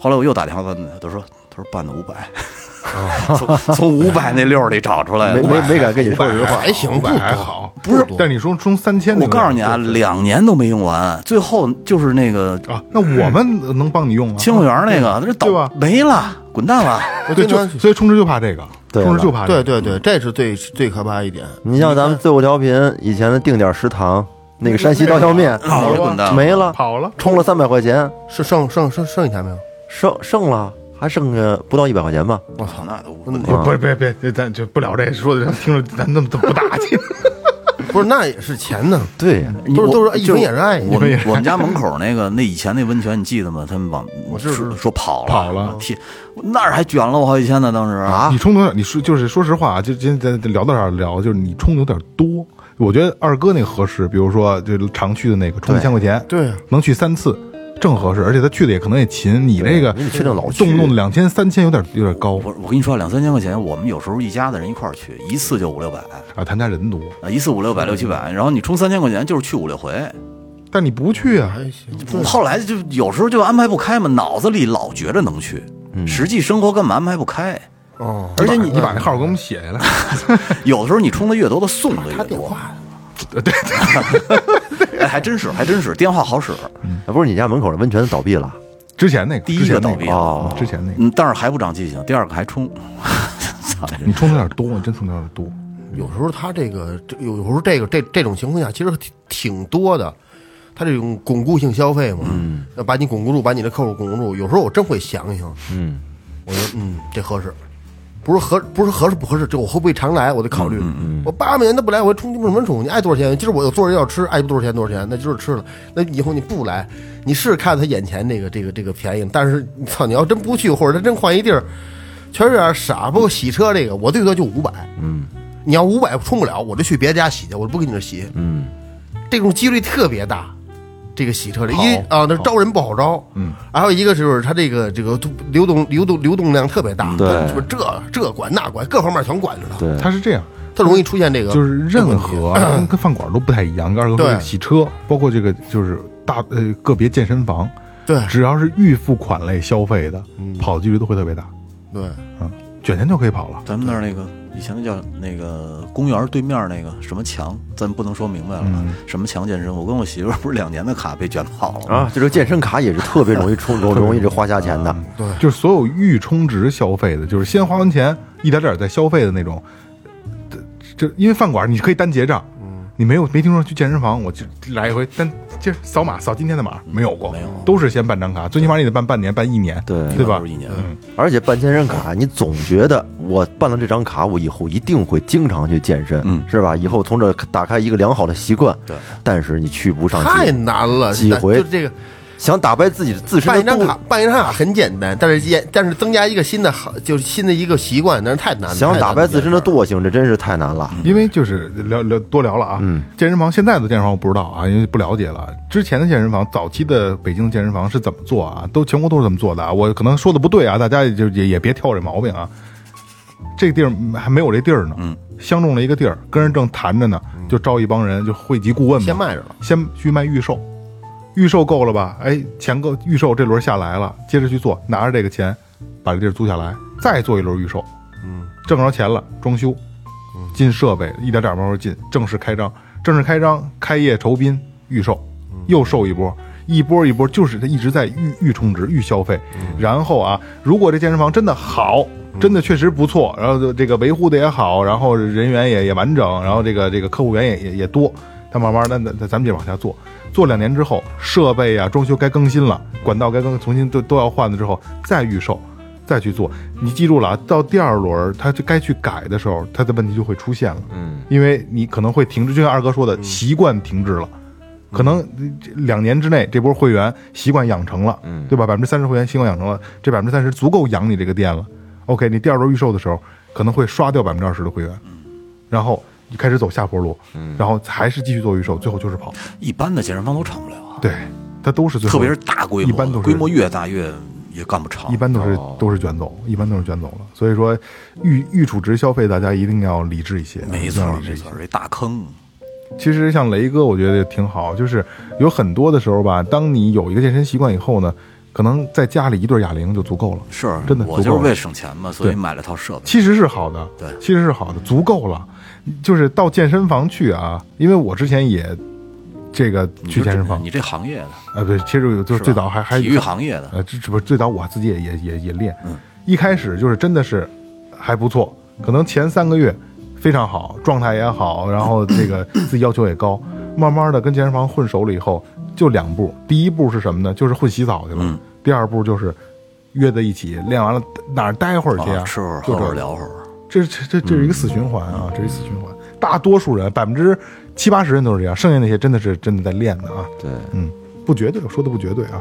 后来我又打电话问他，他说他说办的五百，从从五百那溜儿里找出来的。没没没敢跟你说实话。还行，还好，不是但你说充三千，我告诉你啊，两年都没用完，最后就是那个啊，那我们能帮你用吗？清水园那个，那倒吧没了，滚蛋了。对，就所以充值就怕这个，对就怕。对对对，这是最最可怕一点。你像咱们最后调频以前的定点食堂，那个山西刀削面跑了。没了，跑了，充了三百块钱，是剩剩剩剩一台没有？剩剩了还剩下不到一百块钱吧？我操，那都不不不是别别别，咱就不聊这，说的听着咱那么不大气。不是那也是钱呢，对呀，都是都是一分也是爱呀。我们我们家门口那个那以前那温泉你记得吗？他们往我知道说说跑了跑了天，那儿还卷了我好几千呢，当时啊你充多少？你说就是说实话啊，就今天咱聊到这儿聊，就是你充的有点多。我觉得二哥那个合适，比如说就常去的那个充一千块钱，对，能去三次，正合适。而且他去的也可能也勤，你这个你得确定老去动不动的两千三千有点有点高我我跟你说，两三千块钱，我们有时候一家子人一块儿去，一次就五六百啊。他们家人多，啊，一次五六百六七百，然后你充三千块钱就是去五六回。但你不去啊，还行。后来就有时候就安排不开嘛，脑子里老觉着能去，实际生活根本安排不开。哦，而且你你把那号给我们写下来，有的时候你充的越多，他送的越多。他电话哎，还真是，还真是，电话好使。啊不是你家门口的温泉倒闭了？之前那个第一个倒闭了哦之前那个，嗯，但是还不长记性。第二个还冲，操！你冲的有点多，你真冲的有点多。有时候他这个有有时候这个这这种情况下其实挺挺多的，他这种巩固性消费嘛，嗯，要把你巩固住，把你的客户巩固住。有时候我真会想一想，嗯，我觉得嗯这合适，不是合不是合适不合适，这我会不会常来，我得考虑。我八百年都不来，我充什么充？你爱多少钱？今儿我有多少人要吃，爱多少钱多少钱，那就是吃了。那以后你不来，你是看他眼前这个这个这个便宜，但是操，你要真不去，或者他真换一地儿，确实有点傻。不过洗车这个，我最多就五百，嗯，你要五百充不了，我就去别家洗去，我就不跟你这洗，嗯，这种几率特别大。这个洗车这一啊，那招人不好招，嗯，还有一个就是他这个这个流动流动流动量特别大，对。说这这管那管，各方面全管着呢，对，他是这样，它容易出现这个就是任何跟跟饭馆都不太一样。跟二哥洗车，包括这个就是大呃个别健身房，对。只要是预付款类消费的，跑的几率都会特别大，对，嗯，卷钱就可以跑了。咱们那儿那个以前那叫那个公园对面那个什么墙，咱不能说明白了啊，什么墙健身。我跟我媳妇儿不是两年的卡被卷跑了吗？啊，就这个健身卡也是特别容易充，容容易这花瞎钱的。对就是所有预充值消费的，就是先花完钱一点点再消费的那种，这这因为饭馆你可以单结账，你没有没听说去健身房我就来一回单就扫码扫今天的码没有过，没有都是先办张卡，最起码你得办半年办一年，对对吧？一年。而且办健身卡，你总觉得我办了这张卡，我以后一定会经常去健身，嗯是吧？以后从这打开一个良好的习惯。对，但是你去不上太，难了，几回就这个想打败自己自身的办一张卡，办一张卡很简单，但是也但是增加一个新的好，就是新的一个习惯，那是太难了。想打败自身的，惰性，这真是太难了。因为就是聊聊多聊了啊，嗯健身房现在的健身房我不知道啊，因为不了解了。之前的健身房，早期的北京的健身房是怎么做啊？都全国都是这么做的啊。我可能说的不对啊，大家也就也也别挑这毛病啊。这个地儿还没有这地儿呢，嗯，相中了一个地儿，跟人正谈着呢，就招一帮人，就汇集顾问嘛，先卖着了，先去卖预售，预售够了吧？哎，钱够，预售这轮下来了，接着去做，拿着这个钱把这地儿租下来，再做一轮预售，嗯，挣着钱了，装修，进设备，一点点慢慢进，正式开张，正式开张，开业酬宾，预售，又售一波。一波一波，就是他一直在预预充值、预消费，然后啊，如果这健身房真的好，真的确实不错，然后这个维护的也好，然后人员也也完整，然后这个这个客户源也也也多，他慢慢的那那咱们就往下做，做两年之后，设备啊、装修该更新了，管道该更重新都都要换了之后，再预售，再去做。你记住了啊，到第二轮他就该去改的时候，他的问题就会出现了。嗯，因为你可能会停滞，就像二哥说的，习惯停滞了。可能这两年之内，这波会员习惯养成了，对吧？百分之三十会员习惯养成了，这百分之三十足够养你这个店了。OK，你第二轮预售的时候，可能会刷掉百分之二十的会员，然后就开始走下坡路，然后还是继续做预售，最后就是跑。一般的健身房都成不了啊，对，它都是最后特别是大规模，一般都是规模越大越也干不长。一般都是、都是卷走，一般都是卷走了。所以说，预预储值消费大家一定要理智一些，没错没错，这大坑。其实像雷哥，我觉得也挺好，就是有很多的时候吧，当你有一个健身习惯以后呢，可能在家里一对哑铃就足够了。是真的我就是为了省钱嘛，所以买了套设备。其实是好的，对其实是好的，足够了。就是到健身房去啊，因为我之前也这个去健身房。你这行业的。啊，对，其实就是最早还还体育行业的，呃，这这不是最早我自己也也也也练，嗯。一开始就是真的是还不错，可能前三个月非常好，状态也好，然后这个自己要求也高，慢慢的跟健身房混熟了以后，就两步，第一步是什么呢？就是混洗澡去了，嗯。第二步就是约在一起练完了哪儿待会儿去啊？吃会儿喝会儿。聊会儿。这这这这是一个死循环啊，这是一死循环。大多数人百分之七八十人都是这样，剩下那些真的是真的在练的啊。对，嗯，不绝对，我说的不绝对啊。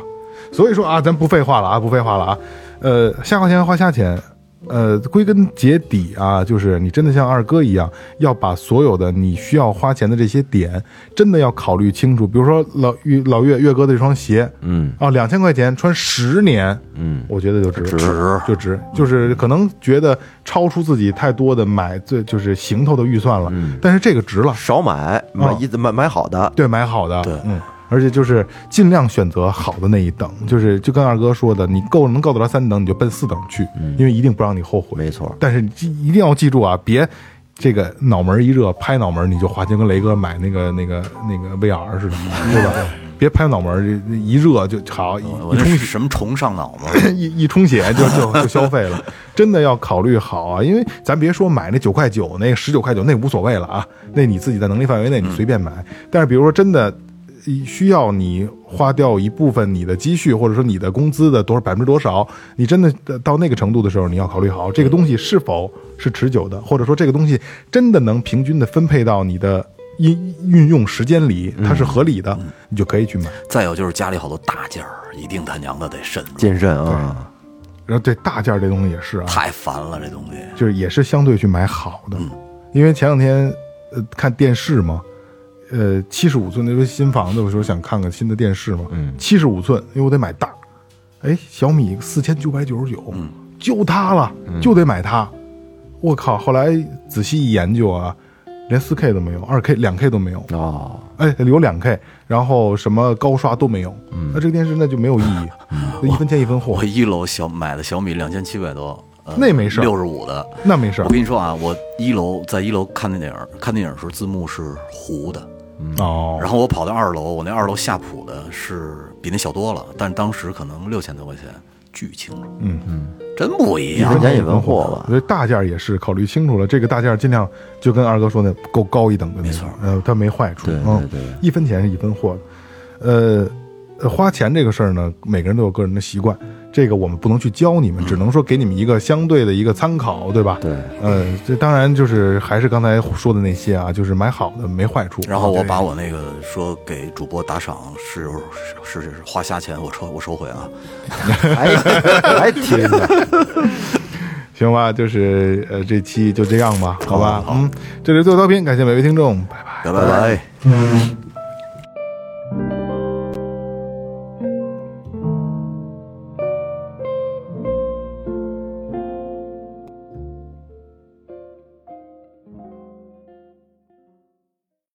所以说啊，咱不废话了啊，不废话了啊。呃，瞎花钱花瞎钱，呃，归根结底啊，就是你真的像二哥一样，要把所有的你需要花钱的这些点，真的要考虑清楚。比如说老岳老岳岳哥的这双鞋，嗯。啊，两千块钱穿十年，嗯，我觉得就值，值就值，就是可能觉得超出自己太多的买最就是行头的预算了，但是这个值了，少买买一买买好的，对，买好的，对。嗯，而且就是尽量选择好的那一等，就是就跟二哥说的，你够能够得到三等，你就奔四等去，因为一定不让你后悔。没错，但是一定要记住啊，别这个脑门一热拍脑门你就花钱，跟雷哥买那个那个那个 VR 似的，对吧？别拍脑门一热就好，一冲是什么虫上脑吗？一一充血就就就消费了，真的要考虑好啊！因为咱别说买那九块九、那十九块九，那无所谓了啊，那你自己在能力范围内你随便买。但是比如说真的呃需要你花掉一部分你的积蓄，或者说你的工资的多少百分之多少，你真的到那个程度的时候，你要考虑好这个东西是否是持久的，或者说这个东西真的能平均的分配到你的。运运用时间里，它是合理的，你就可以去买。再有就是家里好多大件儿，一定他娘的得慎谨慎啊，然后对大件儿这东西也是啊，太烦了这东西。就是也是相对去买好的，因为前两天呃看电视嘛，呃七十五寸那不是新房子，我说想看看新的电视嘛，嗯七十五寸，因为我得买大，哎小米四千九百九十九，就它了，就得买它，我靠！后来仔细一研究啊，连四 K 都没有，二 K 两 K 都没有，哦，哎有两 K，然后什么高刷都没有，那这个电视那就没有意义，嗯一分钱一分货我，一楼小买的小米两千七百多，呃、那没事儿六十五的。那没事我跟你说啊，我一楼在一楼看电影，看电影的时候字幕是糊的，哦，然后我跑到二楼，我那二楼下铺的是比那小多了，但是当时可能六千多块钱，巨清楚，嗯嗯，真不一样。一分。钱一分货吧我，觉得大件儿也是考虑清楚了，这个大件儿尽量就跟二哥说的够高一等的没错，呃，它没坏处，对嗯。对对。一分钱是一分货，呃，呃花钱这个事儿呢，每个人都有个人的习惯，这个我们不能去教你们，只能说给你们一个相对的一个参考，对吧？对，呃，这当然就是还是刚才说的那些啊，就是买好的没坏处。然后我把我那个说给主播打赏是是是是花瞎钱，我收我收回啊。还还听着，行吧，就是呃这期就这样吧，好吧，好好嗯，这里是最后调频，感谢每位听众，拜拜。拜拜。拜。